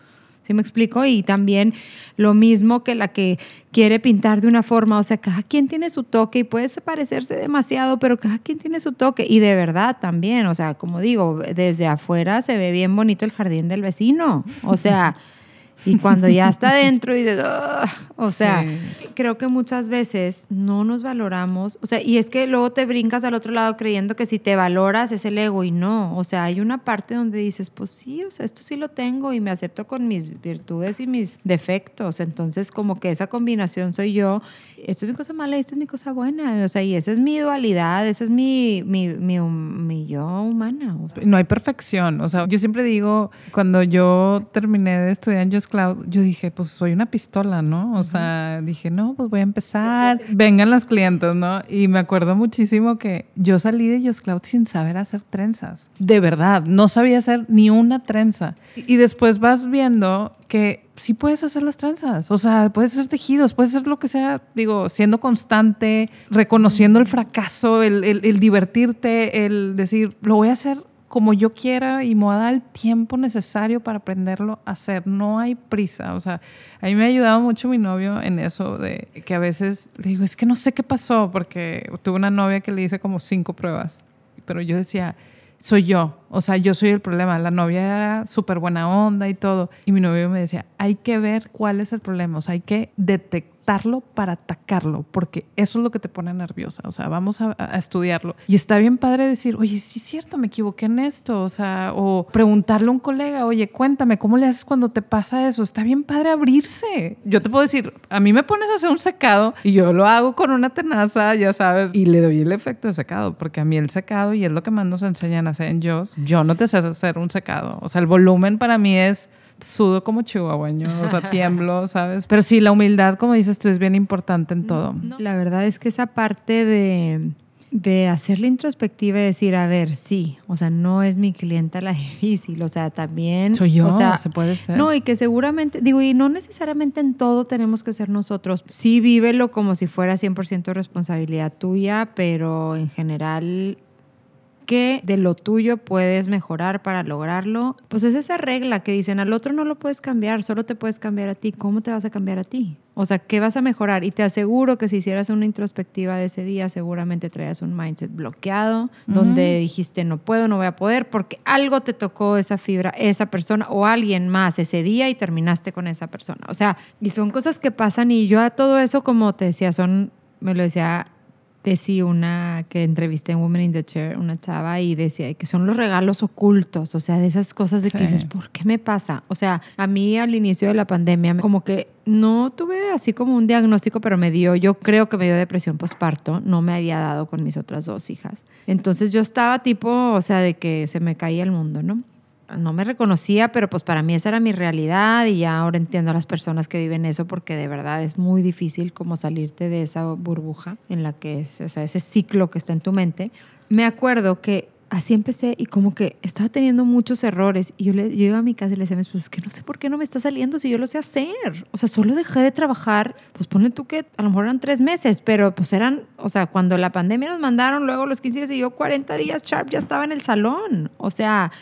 ¿Sí me explico? Y también lo mismo que la que quiere pintar de una forma, o sea, cada quien tiene su toque y puede parecerse demasiado, pero cada quien tiene su toque y de verdad también, o sea, como digo, desde afuera se ve bien bonito el jardín del vecino, o sea, y cuando ya está adentro y dices, "Ugh", o sea, Sí. creo que muchas veces no nos valoramos, o sea, y es que luego te brincas al otro lado creyendo que si te valoras es el ego y no, o sea, hay una parte donde dices, pues sí, o sea, esto sí lo tengo y me acepto con mis virtudes y mis defectos, entonces como que esa combinación soy yo, esto es mi cosa mala y esta es mi cosa buena, o sea, y esa es mi dualidad, esa es mi, mi, mi, mi yo humana. o sea. No hay perfección. O sea, yo siempre digo, cuando yo terminé de estudiar en Just Cloud, yo dije, pues soy una pistola, ¿no? O sea, dije, no, pues voy a empezar. Vengan las clientes, ¿no? Y me acuerdo muchísimo que yo salí de Just Cloud sin saber hacer trenzas. De verdad, no sabía hacer ni una trenza. Y después vas viendo que sí puedes hacer las trenzas, o sea, puedes hacer tejidos, puedes hacer lo que sea, digo, siendo constante, reconociendo el fracaso, el divertirte, el decir, lo voy a hacer como yo quiera y me voy a dar el tiempo necesario para aprenderlo a hacer. No hay prisa. O sea, a mí me ha ayudado mucho mi novio en eso de que a veces le digo, es que no sé qué pasó porque tuve una novia que le hice como cinco pruebas. Pero yo decía, soy yo. O sea, yo soy el problema. La novia era súper buena onda y todo. Y mi novio me decía, hay que ver cuál es el problema. O sea, hay que para atacarlo, porque eso es lo que te pone nerviosa. O sea, vamos a, a estudiarlo. Y está bien padre decir, oye, sí es cierto, me equivoqué en esto. O sea, o preguntarle a un colega, oye, cuéntame, ¿cómo le haces cuando te pasa eso? Está bien padre abrirse. Yo te puedo decir, a mí me pones a hacer un secado y yo lo hago con una tenaza, ya sabes, y le doy el efecto de secado, porque a mí el secado, y es lo que más nos enseñan a hacer en Joss, yo no te sé hacer un secado. O sea, el volumen para mí es sudo como chihuahueño, o sea, tiemblo, ¿sabes? Pero sí, la humildad, como dices tú, es bien importante en todo. La verdad es que esa parte de, de hacer la introspectiva y decir, a ver, sí, o sea, no es mi clienta la difícil, o sea, también... Soy yo, o sea, se puede ser. No, y que seguramente, digo, y no necesariamente en todo tenemos que ser nosotros. Sí, vívelo como si fuera 100% responsabilidad tuya, pero en general qué de lo tuyo puedes mejorar para lograrlo. Pues es esa regla que dicen, al otro no lo puedes cambiar, solo te puedes cambiar a ti. ¿Cómo te vas a cambiar a ti? O sea, ¿qué vas a mejorar? Y te aseguro que si hicieras una introspectiva de ese día, seguramente traías un mindset bloqueado, donde dijiste, no puedo, no voy a poder, porque algo te tocó esa fibra, esa persona o alguien más ese día y terminaste con esa persona. O sea, y son cosas que pasan y yo a todo eso, como te decía, son, me lo decía decía una que entrevisté en Women in the Chair, una chava, y decía que son los regalos ocultos, o sea, de esas cosas de que dices, ¿por qué me pasa? O sea, a mí al inicio de la pandemia, como que no tuve así como un diagnóstico, pero me dio, yo creo que me dio depresión postparto, no me había dado con mis otras dos hijas. Entonces yo estaba tipo, o sea, de que se me caía el mundo, ¿no? No me reconocía, pero pues para mí esa era mi realidad y ya ahora entiendo a las personas que viven eso porque de verdad es muy difícil como salirte de esa burbuja en la que es, o sea, ese ciclo que está en tu mente. Me acuerdo que así empecé y como que estaba teniendo muchos errores y yo, le, yo iba a mi casa y le decía a es que no sé por qué no me está saliendo si yo lo sé hacer. O sea, solo dejé de trabajar, pues ponle tú que a lo mejor eran tres meses, pero pues eran, o sea, cuando la pandemia nos mandaron luego los 15 días y yo 40 días sharp ya estaba en el salón. O sea,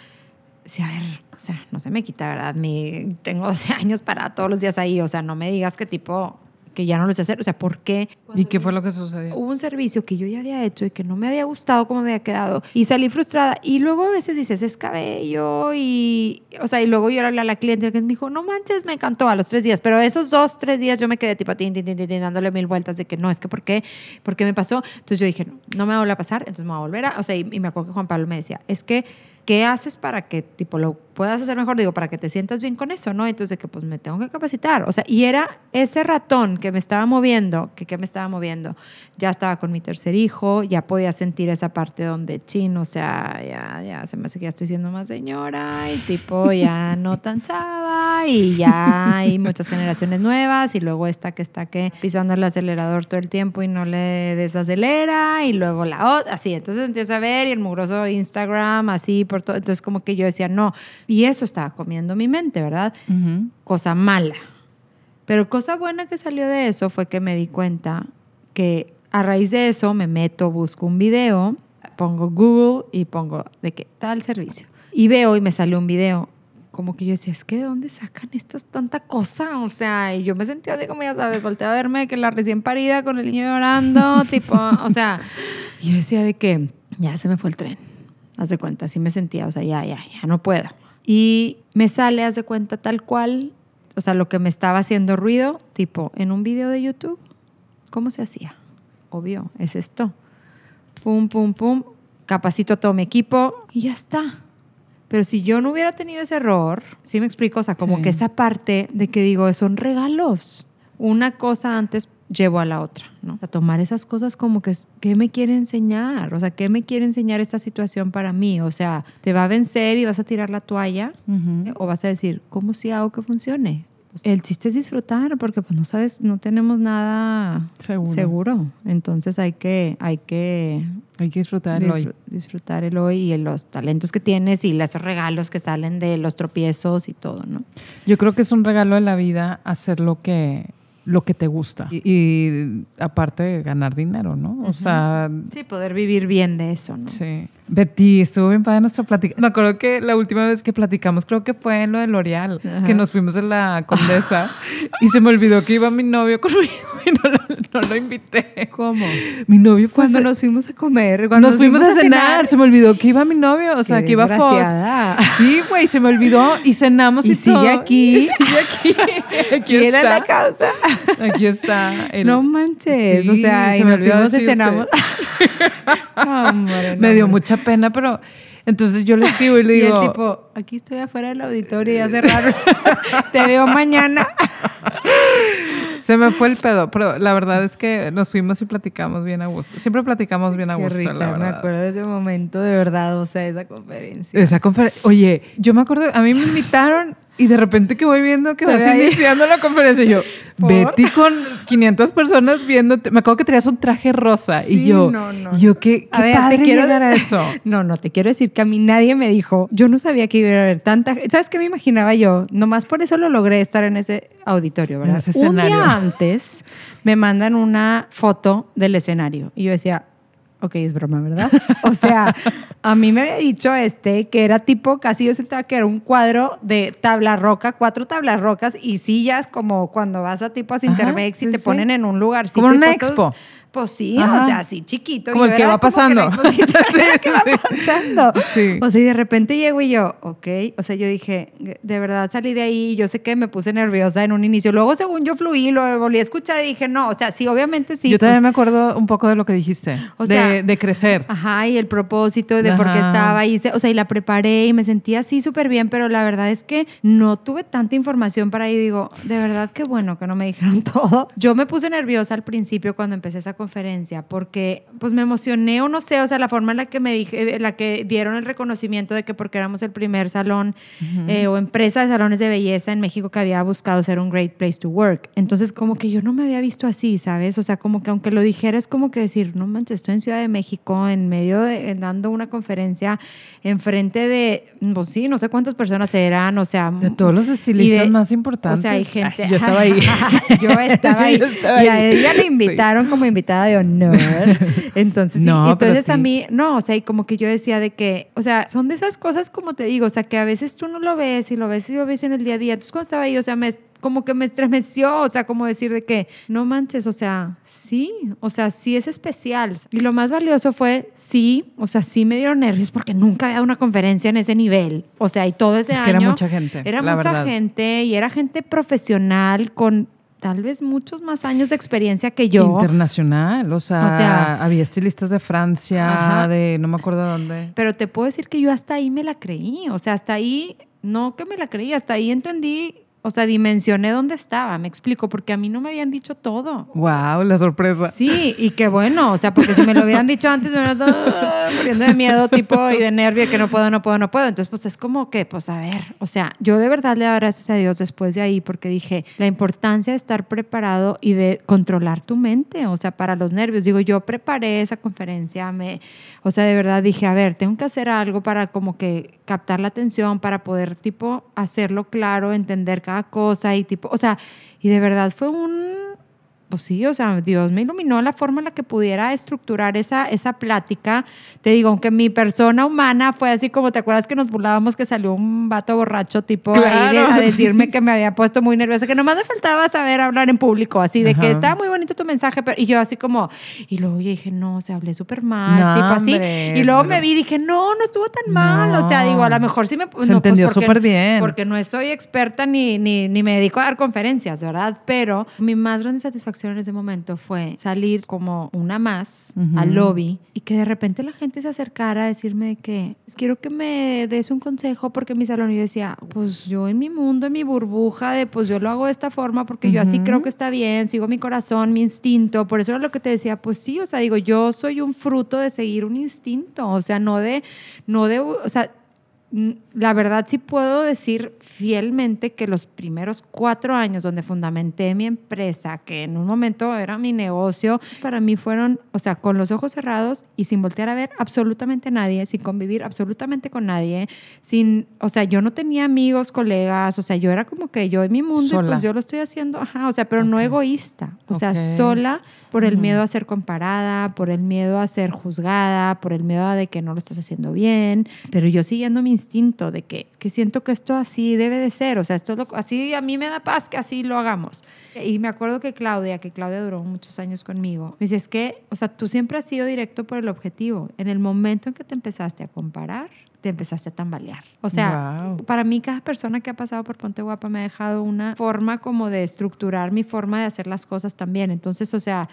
sí, a ver, o sea, no se me quita, ¿verdad? Mi, tengo 12 años para todos los días ahí, o sea, no me digas que tipo que ya no lo sé hacer, o sea, ¿por qué? ¿Y qué fue lo que sucedió? Hubo un servicio que yo ya había hecho y que no me había gustado cómo me había quedado y salí frustrada y luego a veces dices, es cabello y, o sea, y luego yo hablé a la cliente que me dijo, no manches, me encantó a los tres días, pero esos dos, tres días yo me quedé tipo, tin, tin, tin, tin, dándole mil vueltas de que no, es que ¿por qué? ¿Por qué me pasó? Entonces yo dije, no, no me va a volver a pasar, entonces me voy a volver a, o sea, y, y me acuerdo que Juan Pablo me decía, es que ¿qué haces para que tipo lo puedas hacer mejor? Digo, para que te sientas bien con eso, ¿no? Entonces, que pues me tengo que capacitar. O sea, y era ese ratón que me estaba moviendo, que, que me estaba moviendo. Ya estaba con mi tercer hijo, ya podía sentir esa parte donde chin, o sea, ya, ya se me hace que ya estoy siendo más señora y tipo ya no tan chava y ya hay muchas generaciones nuevas y luego esta que está que pisando el acelerador todo el tiempo y no le desacelera y luego la otra, así. Entonces empieza a ver y el mugroso Instagram así por todo. Entonces como que yo decía, no. Y eso estaba comiendo mi mente, ¿verdad? Cosa mala. Pero cosa buena que salió de eso fue que me di cuenta que a raíz de eso me meto, busco un video, pongo Google y pongo de qué tal servicio. Y veo y me salió un video. Como que yo decía, es que ¿de dónde sacan estas tanta cosa? O sea, y yo me sentía así como ya sabes, volteé a verme que la recién parida con el niño llorando, tipo, o sea, y yo decía de que ya se me fue el tren. Haz de cuenta, así me sentía, o sea, ya, ya, ya no puedo. Y me sale, haz de cuenta, tal cual, o sea, lo que me estaba haciendo ruido, tipo, en un video de YouTube, ¿cómo se hacía? Obvio, es esto. Pum, pum, pum, capacito a todo mi equipo y ya está. Pero si yo no hubiera tenido ese error, sí me explico, o sea, como Sí. que esa parte de que digo, son regalos. Una cosa antes llevo a la otra, ¿no? A tomar esas cosas como que, ¿qué me quiere enseñar? O sea, ¿qué me quiere enseñar esta situación para mí? O sea, ¿te va a vencer y vas a tirar la toalla? Ujú. O vas a decir, ¿cómo si hago que funcione? Pues, el chiste es disfrutar, porque pues no sabes, no tenemos nada Seguro. seguro. Entonces hay que, hay que Hay que disfrutar el hoy. disfr- disfrutar el hoy y los talentos que tienes y los regalos que salen de los tropiezos y todo, ¿no? Yo creo que es un regalo de la vida hacer lo que, lo que te gusta. Y, y aparte ganar dinero, ¿no? O sea, Sí, poder vivir bien de eso, ¿no? sí. Betty, estuvo bien padre nuestra plática. Me acuerdo que la última vez que platicamos, creo que fue en lo de L'Oreal, que nos fuimos en la Condesa y se me olvidó que iba mi novio conmigo y no lo, no lo invité. ¿Cómo? Mi novio fue Cuando a nos fuimos a comer, cuando nos fuimos a cenar, se me olvidó que iba mi novio, o sea, Qué que iba Foz. Sí, güey, se me olvidó y cenamos y, Y sigue todo. aquí. Y sigue aquí. Aquí ¿Quién era la causa? Aquí está. el- no manches, o sea, se y me nos fuimos y decirte. cenamos. No, Me dio mucha pena, pero entonces yo le escribo y le Y digo, el tipo, aquí estoy afuera del auditorio y ya cerraron. Te veo mañana. se me fue el pedo, pero la verdad es que nos fuimos y platicamos bien a gusto. Siempre platicamos bien a Qué gusto, risa, la me acuerdo de ese momento de verdad, o sea, esa conferencia. Esa conferencia, oye, yo me acuerdo, a mí me invitaron y de repente que voy viendo que vas iniciando la conferencia y yo, ¿Por? Betty con 500 personas viéndote, me acuerdo que traías un traje rosa y yo, no, no, y yo qué, qué ver, te padre quiero- a eso. No, no, te quiero decir que a mí nadie me dijo, yo no sabía que iba a haber tanta, ¿sabes qué me imaginaba yo? Nomás por eso lo logré estar en ese auditorio, ¿verdad? ese Un escenario. día antes me mandan una foto del escenario y yo decía, ok, es broma, ¿verdad? O sea, a mí me había dicho este que era tipo, casi yo sentaba que era un cuadro de tabla roca, cuatro tablas rocas y sillas como cuando vas a tipo a Intermex sí, y te sí. ponen en un lugarcito. Como una expo. Pues sí, Ajá. o sea, así chiquito. Como Yo el que va pasando. exposita, Sí, que va sí. pasando. Sí. O sea, y de repente llego y yo, ok. O sea, yo dije, de verdad salí de ahí. Yo sé que me puse nerviosa en un inicio. Luego, según yo fluí, lo volví a escuchar y dije, no, o sea, sí, obviamente sí. yo también pues, me acuerdo un poco de lo que dijiste, O de, sea, de crecer. Ajá, y el propósito de por qué Ajá. estaba ahí. se- O sea, y la preparé y me sentí así súper bien, pero la verdad es que no tuve tanta información para ahí. Digo, de verdad qué bueno que no me dijeron todo. Yo me puse nerviosa al principio cuando empecé esa conferencia porque pues me emocioné o no sé, o sea, la forma en la que me dije, en la que dieron el reconocimiento de que porque éramos el primer salón eh, o empresa de salones de belleza en México que había buscado ser un great place to work. Entonces, como que yo no me había visto así, ¿sabes? O sea, como que aunque lo dijera es como que decir, no manches, estoy en Ciudad de México, en medio de, dando una conferencia enfrente de, pues sí, no sé cuántas personas eran, o sea, De todos los estilistas de- más importantes. O sea, hay gente. Ay, yo estaba ahí. yo estaba ahí. Yo estaba y a ella le Sí. invitaron como invitada invitada de honor. Entonces, No, entonces a mí, no, o sea, y como que yo decía de que, o sea, son de esas cosas como te digo, o sea, que a veces tú no lo ves y lo ves y lo ves en el día a día. Entonces, cuando estaba ahí, o sea, me como que me estremeció, o sea, como decir de que, no manches, o sea, sí, o sea, sí es especial. Y lo más valioso fue, sí, o sea, sí me dieron nervios porque nunca había dado una conferencia en ese nivel. O sea, y todo ese Es año. que era mucha gente, Era la mucha verdad. gente y era gente profesional con tal vez muchos más años de experiencia que yo. Internacional, o sea, O sea- había estilistas de Francia, Ajá. de no me acuerdo dónde. Pero te puedo decir que yo hasta ahí me la creí. O sea, hasta ahí, no que me la creí, hasta ahí entendí, o sea, dimensioné dónde estaba, me explico, porque a mí no me habían dicho todo. Wow, la sorpresa. Sí, y qué bueno, o sea, porque si me lo hubieran dicho antes me hubieran estado ah, muriendo de miedo, tipo, y de nervio, que no puedo, no puedo, no puedo. Entonces, pues es como que, pues a ver, o sea, yo de verdad le doy gracias a Dios después de ahí, porque dije, la importancia de estar preparado y de controlar tu mente, o sea, para los nervios. Digo, yo preparé esa conferencia, me, o sea, de verdad dije, a ver, tengo que hacer algo para como que captar la atención, para poder, tipo, hacerlo claro, entender cada cosa y tipo, o sea, y de verdad fue un pues sí, o sea, Dios me iluminó la forma en la que pudiera estructurar esa, esa plática. Te digo, aunque mi persona humana fue así como, ¿te acuerdas que nos burlábamos que salió un vato borracho tipo ahí de- Claro, a decirme que me había puesto muy nerviosa, que nomás me faltaba saber hablar en público, así de que Ajá. estaba muy bonito tu mensaje, pero, y yo así como, y luego yo dije, no, o sea, hablé súper mal, No, tipo así. hombre, y luego me vi y dije, no, no estuvo tan mal, o sea, No. digo, a lo mejor sí me... Se no, pues, entendió porque- súper bien. Porque no soy experta ni, ni, ni me dedico a dar conferencias, ¿verdad? Pero mi más grande satisfacción en ese momento fue salir como una más Ujú. al lobby y que de repente la gente se acercara a decirme de que "Es- quiero que me des un consejo porque en mi salón y yo decía, pues yo en mi mundo, en mi burbuja de pues yo lo hago de esta forma porque yo así creo que está bien, sigo mi corazón, mi instinto, por eso era lo que te decía, pues sí, o sea, digo, yo soy un fruto de seguir un instinto, o sea, no de, no de, o sea, la verdad sí puedo decir fielmente que los primeros cuatro años donde fundamenté mi empresa, que en un momento era mi negocio, para mí fueron, o sea, con los ojos cerrados y sin voltear a ver absolutamente a nadie, sin convivir absolutamente con nadie, sin, o sea, yo no tenía amigos, colegas, o sea, yo era como que yo en mi mundo, y Sola. pues yo lo estoy haciendo, ajá, o sea, pero no Ok. egoísta, o sea, Ok. sola por el miedo a ser comparada, por el miedo a ser juzgada, por el miedo a de que no lo estás haciendo bien, pero yo siguiendo mi instinto de que, que siento que esto así debe de ser, o sea, esto es lo, así a mí me da paz que así lo hagamos. Y me acuerdo que Claudia, que Claudia duró muchos años conmigo, me dice, es que, o sea, tú siempre has sido directo por el objetivo. En el momento en que te empezaste a comparar, te empezaste a tambalear. O sea, Guau. para mí cada persona que ha pasado por Ponte Guapa me ha dejado una forma como de estructurar mi forma de hacer las cosas también. Entonces, o sea,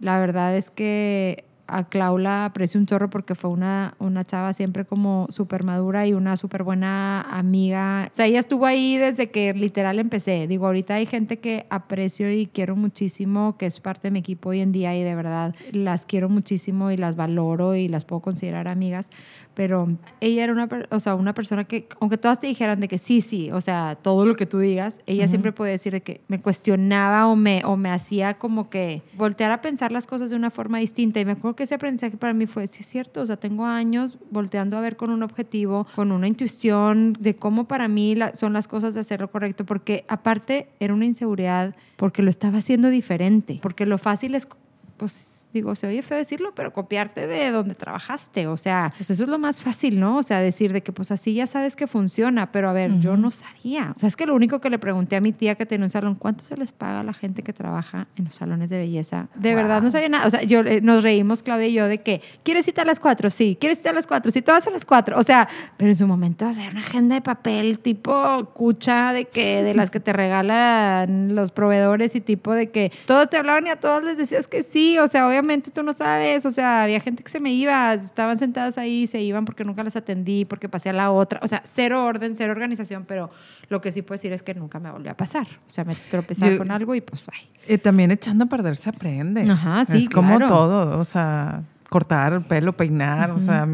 la verdad es que a Clau la aprecio un chorro porque fue una, una chava siempre como súper madura y una súper buena amiga. O sea, ella estuvo ahí desde que literal empecé. Digo, ahorita hay gente que aprecio y quiero muchísimo, que es parte de mi equipo hoy en día y de verdad las quiero muchísimo y las valoro y las puedo considerar amigas. Pero ella era una, o sea, una persona que, aunque todas te dijeran de que sí, sí, o sea, todo lo que tú digas, ella siempre puede decir de que me cuestionaba o me, o me hacía como que voltear a pensar las cosas de una forma distinta. Y me acuerdo que ese aprendizaje para mí fue, sí es cierto, o sea, tengo años volteando a ver con un objetivo, con una intuición de cómo para mí la- son las cosas de hacer lo correcto, porque aparte era una inseguridad porque lo estaba haciendo diferente, porque lo fácil es, pues digo, se oye feo decirlo, pero copiarte de donde trabajaste, o sea, pues eso es lo más fácil, ¿no? O sea, decir de que pues así ya sabes que funciona, pero a ver, yo no sabía. O sea, es que lo único que le pregunté a mi tía que tenía un salón, ¿cuánto se les paga a la gente que trabaja en los salones de belleza? De verdad no sabía nada, o sea, yo eh, nos reímos Claudia y yo de que, ¿quieres cita a las cuatro? Sí, ¿quieres cita a las cuatro? Sí, todas a las cuatro, o sea, pero en su momento, o sea, una agenda de papel tipo cucha de que, de las que te regalan los proveedores y tipo de que todos te hablaban y a todos les decías que sí, o sea, obviamente tú no sabes, o sea, había gente que se me iba, estaban sentadas ahí se iban porque nunca las atendí, porque pasé a la otra, o sea, cero orden, cero organización, pero lo que sí puedo decir es que nunca me volvió a pasar, o sea, me tropezaba Yo- con algo y pues bye. Y también echando a perder se aprende. Ajá, sí, Es como claro. todo, o sea, cortar el pelo, peinar, o sea,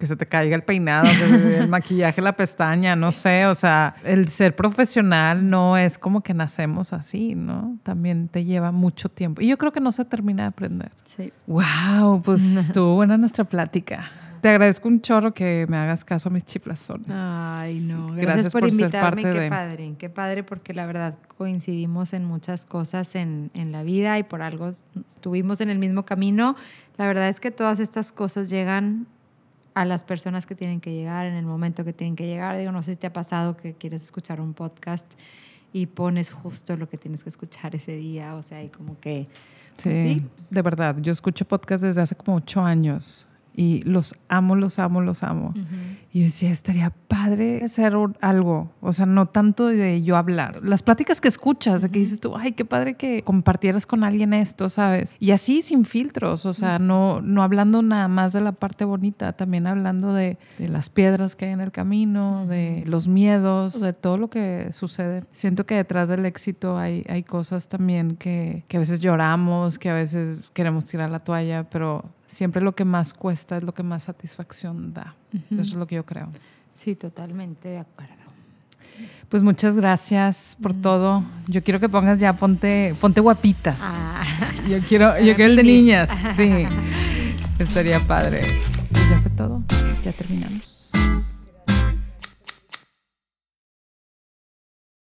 que se te caiga el peinado, el maquillaje, la pestaña, no sé, o sea, el ser profesional no es como que nacemos así, ¿no? También te lleva mucho tiempo. Y yo creo que no se termina de aprender. Sí. Wow, pues estuvo buena nuestra plática. Te agradezco un chorro que me hagas caso a mis chiflazones. Ay, no. Gracias, Gracias por, invitarme. qué padre, qué padre, porque la verdad coincidimos en muchas cosas en, en la vida y por algo estuvimos en el mismo camino. La verdad es que todas estas cosas llegan a las personas que tienen que llegar en el momento que tienen que llegar. Digo, no sé si te ha pasado que quieres escuchar un podcast y pones justo lo que tienes que escuchar ese día, o sea, y como que... Pues sí, de verdad, yo escucho podcast desde hace como ocho años y los amo, los amo, los amo. Y yo decía, estaría padre hacer algo, o sea, no tanto de yo hablar. Las pláticas que escuchas, de que dices tú, ay, qué padre que compartieras con alguien esto, ¿sabes? Y así sin filtros, o sea, no, no hablando nada más de la parte bonita, también hablando de, de las piedras que hay en el camino, de los miedos, de todo lo que sucede. Siento que detrás del éxito hay, hay cosas también que, que a veces lloramos, que a veces queremos tirar la toalla, pero siempre lo que más cuesta es lo que más satisfacción da. Eso es lo que yo creo. Sí, totalmente de acuerdo. Pues muchas gracias por todo. Yo quiero que pongas ya ponte ponte guapita. Ah. Yo quiero yo quiero el de niñas. Sí. Estaría padre. Pues ya fue todo. Ya terminamos.